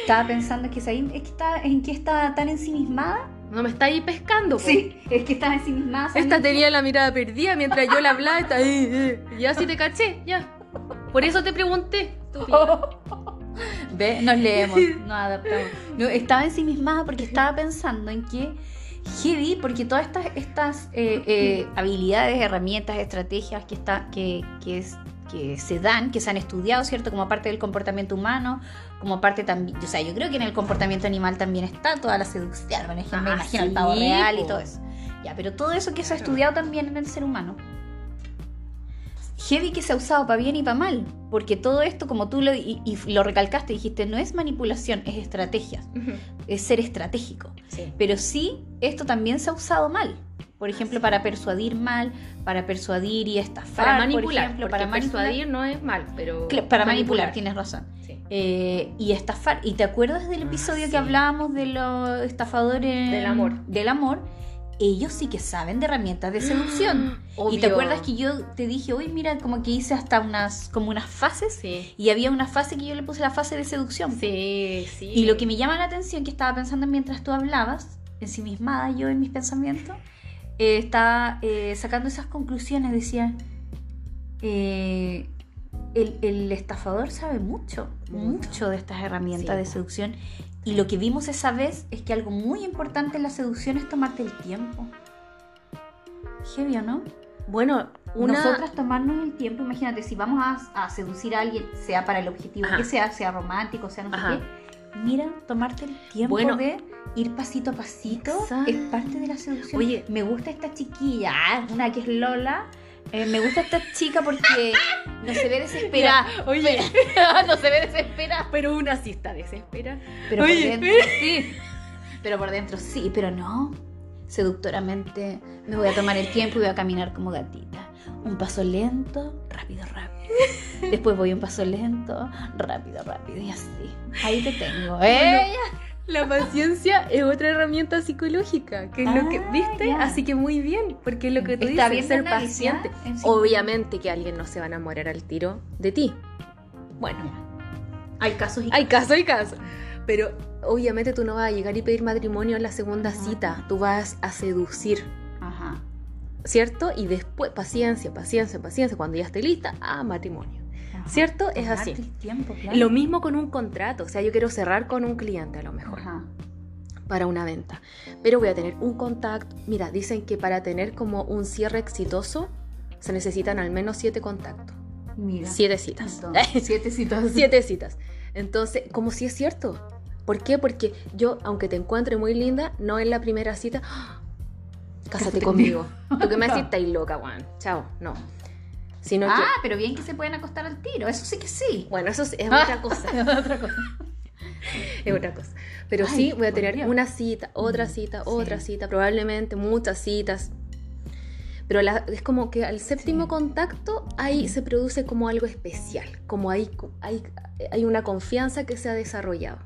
Estaba pensando que ahí es que está, en que está tan ensimismada. No me está ahí pescando, po. Sí, es que estaba ensimismada. Esta tenía la mirada perdida mientras yo le hablaba. Está ahí, eh. Ya sí te caché, ya. Por eso te pregunté. Ve, nos leemos, nos adaptamos. No, estaba ensimismada porque estaba pensando en que heavy, porque todas estas, estas eh, eh, habilidades, herramientas, estrategias que, está, que, que, es- que se dan, que se han estudiado, ¿cierto? Como parte del comportamiento humano, como parte también, o sea, yo creo que en el comportamiento animal también está toda la seducción, por ejemplo, me Ah, imagino el sí, pavo real y todo eso. Ya, pero todo eso que se ha estudiado también en el ser humano. Heavy que se ha usado para bien y para mal, porque todo esto, como tú lo, y, y lo recalcaste, dijiste, no es manipulación, es estrategia, es ser estratégico. Sí. Pero sí, esto también se ha usado mal. Por ejemplo, para persuadir mal, para persuadir y estafar. Para por manipular. ejemplo, porque para manipular. persuadir no es mal, pero. Para manipular, tienes razón. Sí. Eh, y estafar. ¿Y te acuerdas del Ah, episodio sí. que hablábamos de los estafadores Del amor. Del amor. Ellos sí que saben de herramientas de seducción. Y te acuerdas que yo te dije, uy, mira, como que hice hasta unas, como unas fases. Sí. Y había una fase que yo le puse la fase de seducción. Sí, sí. Y lo que me llama la atención, que estaba pensando mientras tú hablabas, ensimismada yo en mis pensamientos, eh, estaba eh, sacando esas conclusiones, decía, eh, el, el estafador sabe mucho, mucho de estas herramientas Sí. de seducción. Y lo que vimos esa vez es que algo muy importante en la seducción es tomarte el tiempo. Heavy, ¿o no? Bueno, una. Nosotras tomarnos el tiempo, imagínate, si vamos a, a seducir a alguien, sea para el objetivo Ajá. que sea, sea romántico, sea no sé qué, mira, tomarte el tiempo Bueno. de ir pasito a pasito Exacto. es parte de la seducción. Oye. me gusta esta chiquilla, ah, una que es Lola, eh, me gusta esta chica porque no se ve desesperada. oye. no se ve desesperada. Pero una sí está desesperada. Pero Oye, por dentro sí. Pero por dentro sí, pero no. Seductoramente me voy a tomar el tiempo y voy a caminar como gatita. Un paso lento, rápido, rápido. Después voy un paso lento, rápido, rápido y así. Ahí te tengo. ¿eh? La paciencia es otra herramienta psicológica, que es lo que Ah, viste, así que muy bien, porque es lo que tú Está dices, bien ser paciente. sí. Obviamente que alguien no se va a enamorar al tiro de ti. Bueno, Hay casos y hay caso, hay caso. Pero obviamente tú no vas a llegar y pedir matrimonio en la segunda Ajá. cita, tú vas a seducir, Ajá. ¿cierto? Y después, paciencia, paciencia, paciencia, cuando ya esté lista, ah, matrimonio. ¿Cierto? Es así. tiempo, claro. Lo mismo con un contrato, o sea, yo quiero cerrar con un cliente a lo mejor. Ajá. para una venta. Pero voy a tener un contacto. Mira, dicen que para tener como un cierre exitoso se necesitan al menos siete contactos. Mira. Siete citas. Entonces, siete citas. siete citas. Entonces, como si es cierto. ¿Por qué? Porque yo, aunque te encuentre muy linda, no en la primera cita. Cásate Cásate conmigo. Tú que me decís, estáis loca, Juan. Chao. No. Sino que. Ah, pero bien que se pueden acostar al tiro. Eso sí que sí. Bueno, eso es, es otra cosa. otra cosa. es otra cosa. Pero Ay, sí, voy a tener una cita, otra Mm, cita, sí. otra cita, probablemente muchas citas. Pero la- es como que al séptimo Sí. contacto ahí se produce como algo especial, como hay, hay, hay una confianza que se ha desarrollado.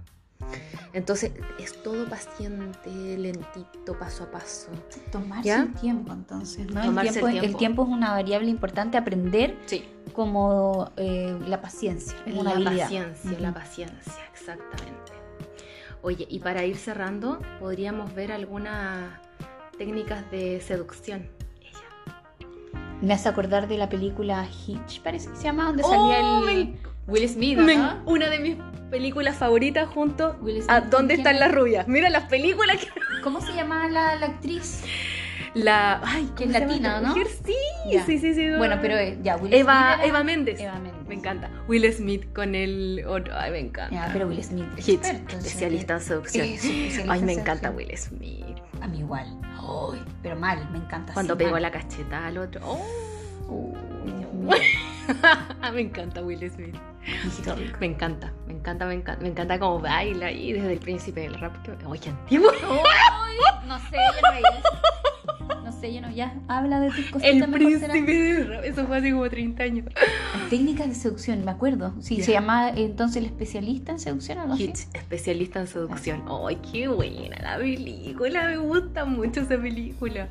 Entonces es todo paciente, lentito, paso a paso. Tomarse ¿Ya? el tiempo, entonces. ¿no? Tomarse el, tiempo, el tiempo. el tiempo es una variable importante. Aprender Sí, como eh, la paciencia. Una la habilidad. paciencia, la paciencia, exactamente. Oye, y para ir cerrando, podríamos ver algunas técnicas de seducción. Me hace acordar de la película Hitch, parece que se llama, donde Oh, salía el Will Smith, Me- ¿no? una de mis películas favoritas junto Will Smith, a ¿Dónde ¿quién están es? las rubias? Mira las películas que... ¿Cómo se llama la, la actriz? La... Ay, Que ¿cómo es se llama latina, ¿no? mujer? Sí, sí, sí, sí. Bueno, pero eh, ya, Will Eva, Smith. era- Eva Méndez. Eva Méndez. Me encanta. Will Smith con el otro. Ay, me encanta. Ya, pero Will Smith. es Hitch, experto, especialista en seducción. Es especialista Ay, me en encanta seducción. Will Smith. A mí igual. Ay, pero mal, me encanta. Cuando sí, pegó mal. la cacheta al otro. Oh. Uy, Dios mío. me encanta Will Smith. Me encanta, me encanta, me encanta. Me encanta cómo baila y desde el príncipe del rap. Que... Oye, antiguo. No sé, yo no veía eso. No sé, ya no, ya habla de tus El mejor será. príncipe del rap. Eso fue hace como 30 años. Técnicas de seducción, me acuerdo. Sí, se llama entonces el especialista en seducción o algo así. Especialista en seducción. ¡Ay, qué buena la película! Me gusta mucho esa película.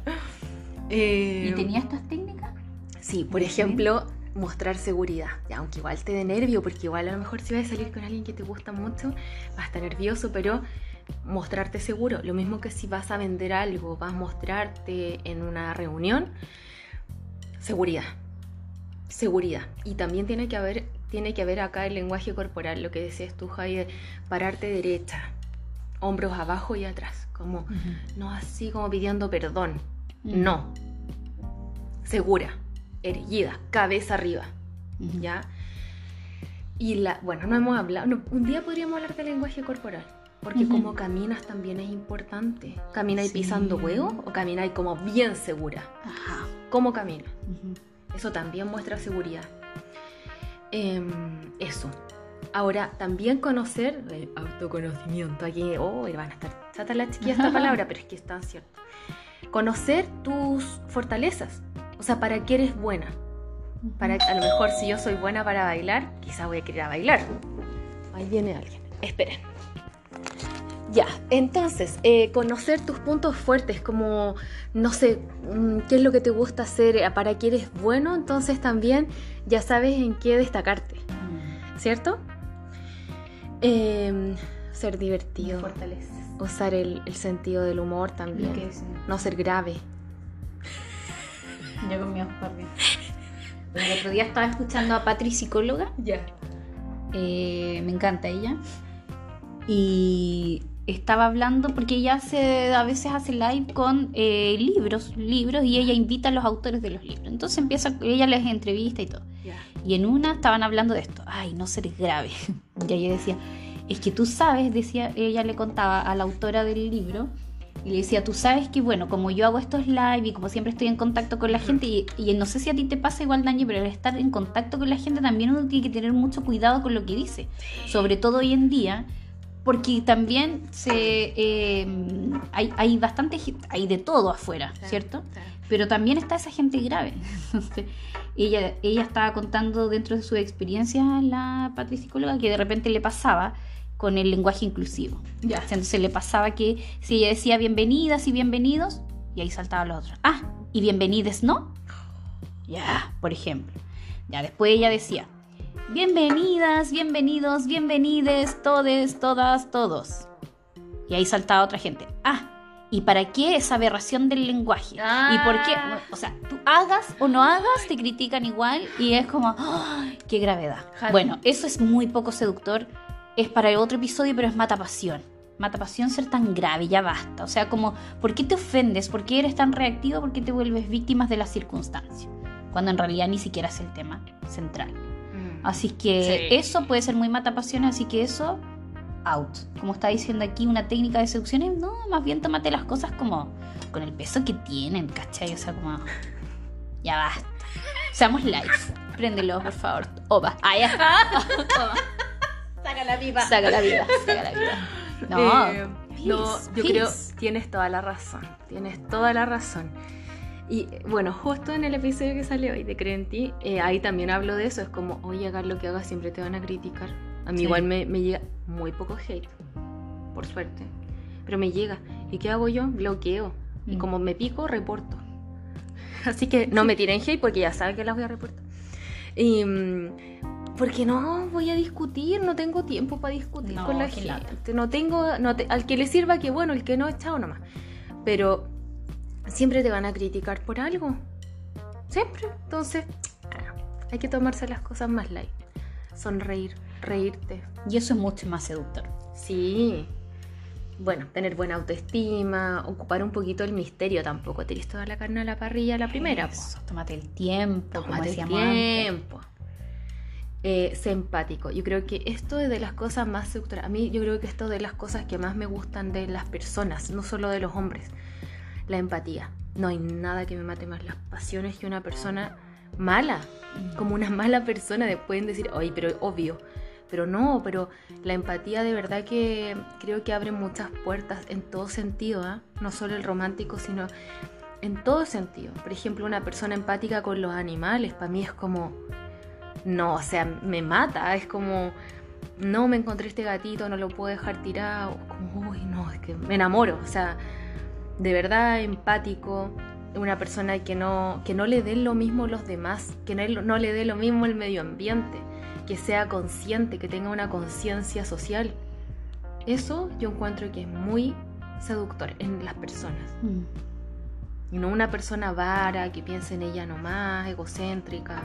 Eh, ¿Y tenía estas técnicas? Sí, por ejemplo, mostrar seguridad. Ya, aunque igual te dé nervio, porque igual a lo mejor si vas a salir con alguien que te gusta mucho, vas a estar nervioso, pero mostrarte seguro. Lo mismo que si vas a vender algo, vas a mostrarte en una reunión, seguridad. Seguridad. Y también tiene que haber, tiene que haber acá el lenguaje corporal, lo que decías tú, Javi, de pararte derecha, hombros abajo y atrás, como no así como pidiendo perdón. Mm. No. Segura, erguida, cabeza arriba. ¿ya? Y la, bueno, no hemos hablado, no, un día podríamos hablar del lenguaje corporal, porque Ujú. como caminas también es importante. ¿Camináis Sí. pisando huevo o camináis como bien segura? Ajá. ¿Cómo caminas? Ujú. Eso también muestra seguridad. Em, eso. Ahora, también conocer el autoconocimiento. Aquí, oh, van a estar chatas las chiquillas esta palabra, pero es que es tan cierto. Conocer tus fortalezas. O sea, para qué eres buena. Para a lo mejor si yo soy buena para bailar, quizá voy a querer a bailar. Ahí viene alguien. Esperen. Ya, entonces, eh, conocer tus puntos fuertes, como, no sé, mm, qué es lo que te gusta hacer, eh, para qué eres bueno, entonces también ya sabes en qué destacarte, Mm. ¿cierto? Em, ser divertido, Fortaleces. usar el, el sentido del humor también, no ser grave. Yo con mi. El otro día estaba escuchando a Patri, psicóloga. Ya. Eh, me encanta ella. Y estaba hablando porque ella hace, a veces hace live con eh, libros, libros y ella invita a los autores de los libros. Entonces empieza, ella les entrevista y todo. Ya. Y en una estaban hablando de esto, ay, no ser grave. Y ella decía, es que tú sabes, decía, ella le contaba a la autora del libro, y le decía, tú sabes que, bueno, como yo hago estos live y como siempre estoy en contacto con la gente, y, y no sé si a ti te pasa igual, Dani, pero al estar en contacto con la gente también uno tiene que tener mucho cuidado con lo que dice, sobre todo hoy en día, porque también se, eh, hay, hay bastante, hay de todo afuera, Claro, ¿cierto? claro. Pero también está esa gente grave. Entonces, ella, ella estaba contando dentro de su experiencia, la psicóloga, que de repente le pasaba con el lenguaje inclusivo. Ya. Entonces le pasaba que si ella decía bienvenidas y bienvenidos, y ahí saltaba los otros. Ah, y bienvenides, ¿no? Ya, por ejemplo. Ya, después ella decía, bienvenidas, bienvenidos, bienvenides, todes, todas, todos. Y ahí saltaba otra gente. Ah, ¿y para qué esa aberración del lenguaje? ¿Y por qué? Ah. O sea, tú hagas o no hagas, te critican igual y es como, ¡ay, qué gravedad! Bueno, eso es muy poco seductor. Es para el otro episodio, pero es mata pasión. Mata pasión ser tan grave, ya basta. O sea, como, ¿por qué te ofendes? ¿Por qué eres tan reactivo? ¿Por qué te vuelves víctima de las circunstancias? Cuando en realidad ni siquiera es el tema central. Mm. Así que Sí. eso puede ser muy mata pasión, así que eso, out. Como está diciendo aquí, una técnica de seducción es, no, más bien tómate las cosas como con el peso que tienen, ¿cachai? O sea, como, ya basta. Seamos live. Préndelo, por favor. Oba. Ah, ya. Oba. Saca la pipa. Saca la vida, saca la vida. No. Eh, no, yo peace. creo tienes toda la razón. Tienes toda la razón. Y bueno, justo en el episodio que salió hoy de Cree en ti, eh, ahí también hablo de eso. Es como, oye, hagas lo que hagas, siempre te van a criticar. A mí Sí. igual me, me llega muy poco hate, por suerte. Pero me llega. ¿Y qué hago yo? Bloqueo. Y Mm. como me pico, reporto. Así que no me tiren hate porque ya saben que las voy a reportar. Y, mm, porque no voy a discutir, no tengo tiempo para discutir No, con la qué lata. gente. No tengo, no te- al que le sirva que bueno, el que no, chao nomás. Pero siempre te van a criticar por algo. Siempre. Entonces, ah, hay que tomarse las cosas más light. Sonreír, reírte. Y eso es mucho más seductor. Sí. Bueno, tener buena autoestima, ocupar un poquito el misterio tampoco. Tienes toda la carne a la parrilla la primera. po. Eso, tómate el tiempo, Tómate el tiempo. Eh, sé empático. Yo creo que esto es de las cosas más seductoras. A mí yo creo que esto es de las cosas que más me gustan de las personas, no solo de los hombres. La empatía. No hay nada que me mate más las pasiones que una persona mala. Como una mala persona. Después pueden decir, oye, pero obvio. Pero no, pero la empatía de verdad que creo que abre muchas puertas en todo sentido, ¿ah? no solo el romántico, sino en todo sentido. Por ejemplo, una persona empática con los animales, para mí es como, no, o sea, me mata, es como, no me encontré este gatito, no lo puedo dejar tirado, como, uy, no, es que me enamoro, o sea, de verdad empático, una persona que no, que no le dé lo mismo los demás, que no, no le dé lo mismo el medio ambiente, que sea consciente, que tenga una conciencia social. Eso yo encuentro que es muy seductor en las personas. Mm. Y no una persona vara que piense en ella nomás, egocéntrica.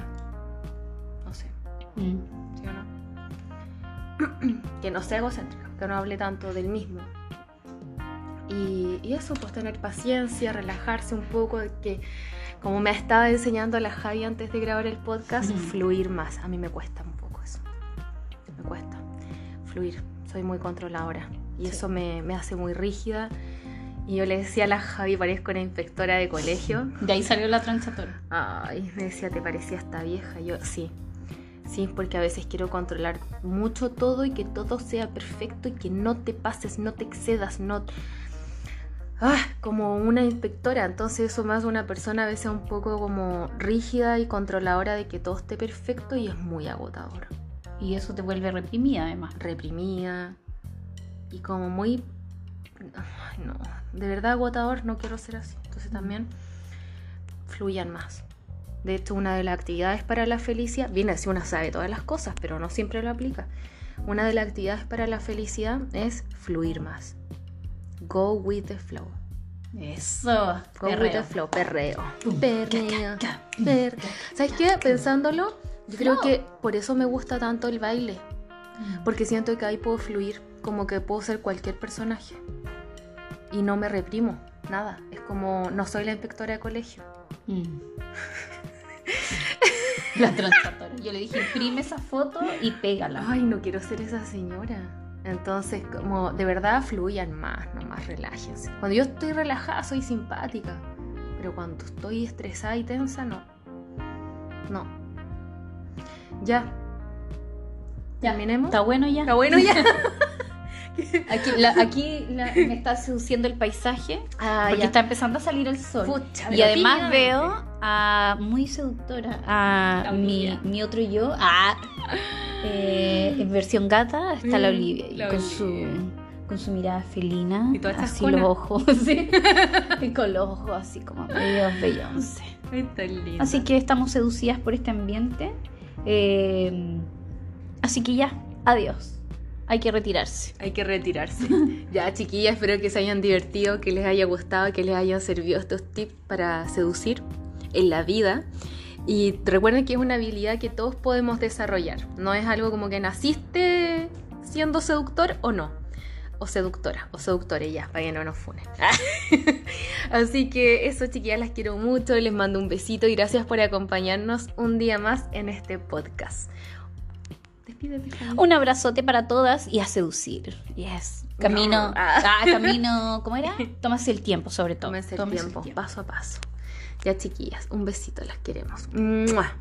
No sé, Mm. ¿sí o no? que no sea egocéntrica, que no hable tanto del mismo. Y, y eso, pues tener paciencia, relajarse un poco, que como me estaba enseñando la Javi antes de grabar el podcast, Ujú. fluir más. A mí me cuesta. Me cuesta fluir. Soy muy controladora. Y Sí. eso me, me hace muy rígida. Y yo le decía a la Javi, parezco una inspectora de colegio. De ahí salió la transatora. Ay, me decía, ¿te parecía esta vieja? Yo, sí. Sí, porque a veces quiero controlar mucho todo y que todo sea perfecto y que no te pases, no te excedas, no... Ah, como una inspectora, entonces eso más una persona a veces un poco como rígida y controladora de que todo esté perfecto y es muy agotador. Y eso te vuelve reprimida además. Reprimida y como muy... Ay, no, de verdad agotador, no quiero ser así. Entonces también fluyan más. De hecho, una de las actividades para la felicidad, viene así una sabe todas las cosas, pero no siempre lo aplica. Una de las actividades para la felicidad es fluir más. Go with the flow. Eso. Go with the flow, perreo. Pum, Perreo. ca, ca, per- ¿Sabes qué? Pensándolo, yo creo que por eso me gusta tanto el baile. Porque siento que ahí puedo fluir, como que puedo ser cualquier personaje. Y no me reprimo, nada. Es como, no soy la inspectora de colegio. Mm. La transatora. Yo le dije, imprime esa foto y pégala. Ay, no quiero ser esa señora. Entonces, como de verdad fluyan más, nomás relájense. Cuando yo estoy relajada soy simpática, pero cuando estoy estresada y tensa, no. No. Ya. Ya, ¿Terminemos? Está bueno ya. Está bueno ya. Aquí, la- aquí la- me está seduciendo el paisaje. Ah, porque ya. está empezando a salir el sol. Pucha, y además veo a muy seductora a mi, mi otro yo. A, eh, en versión gata está la Mm, Olivia. la con, Olivia. Su, con su mirada felina. Y toda así los ojos. sí. y con los ojos así como medio Beyoncé. Así que estamos seducidas por este ambiente. Eh, así que ya, adiós. Hay que retirarse. Hay que retirarse. ya, chiquillas, espero que se hayan divertido, que les haya gustado, que les hayan servido estos tips para seducir en la vida. Y recuerden que es una habilidad que todos podemos desarrollar. No es algo como que naciste siendo seductor o no. O seductora, o seductores ya, para que no nos funen. Así que eso, chiquillas, las quiero mucho. Les mando un besito y gracias por acompañarnos un día más en este podcast. Despídete. Un abrazote para todas y a seducir. Yes. Camino. Ah. Ah, camino. ¿Cómo era? Tómase el tiempo, sobre todo. Tómense el tiempo, paso a paso. Ya chiquillas, un besito, las queremos. ¡Mua!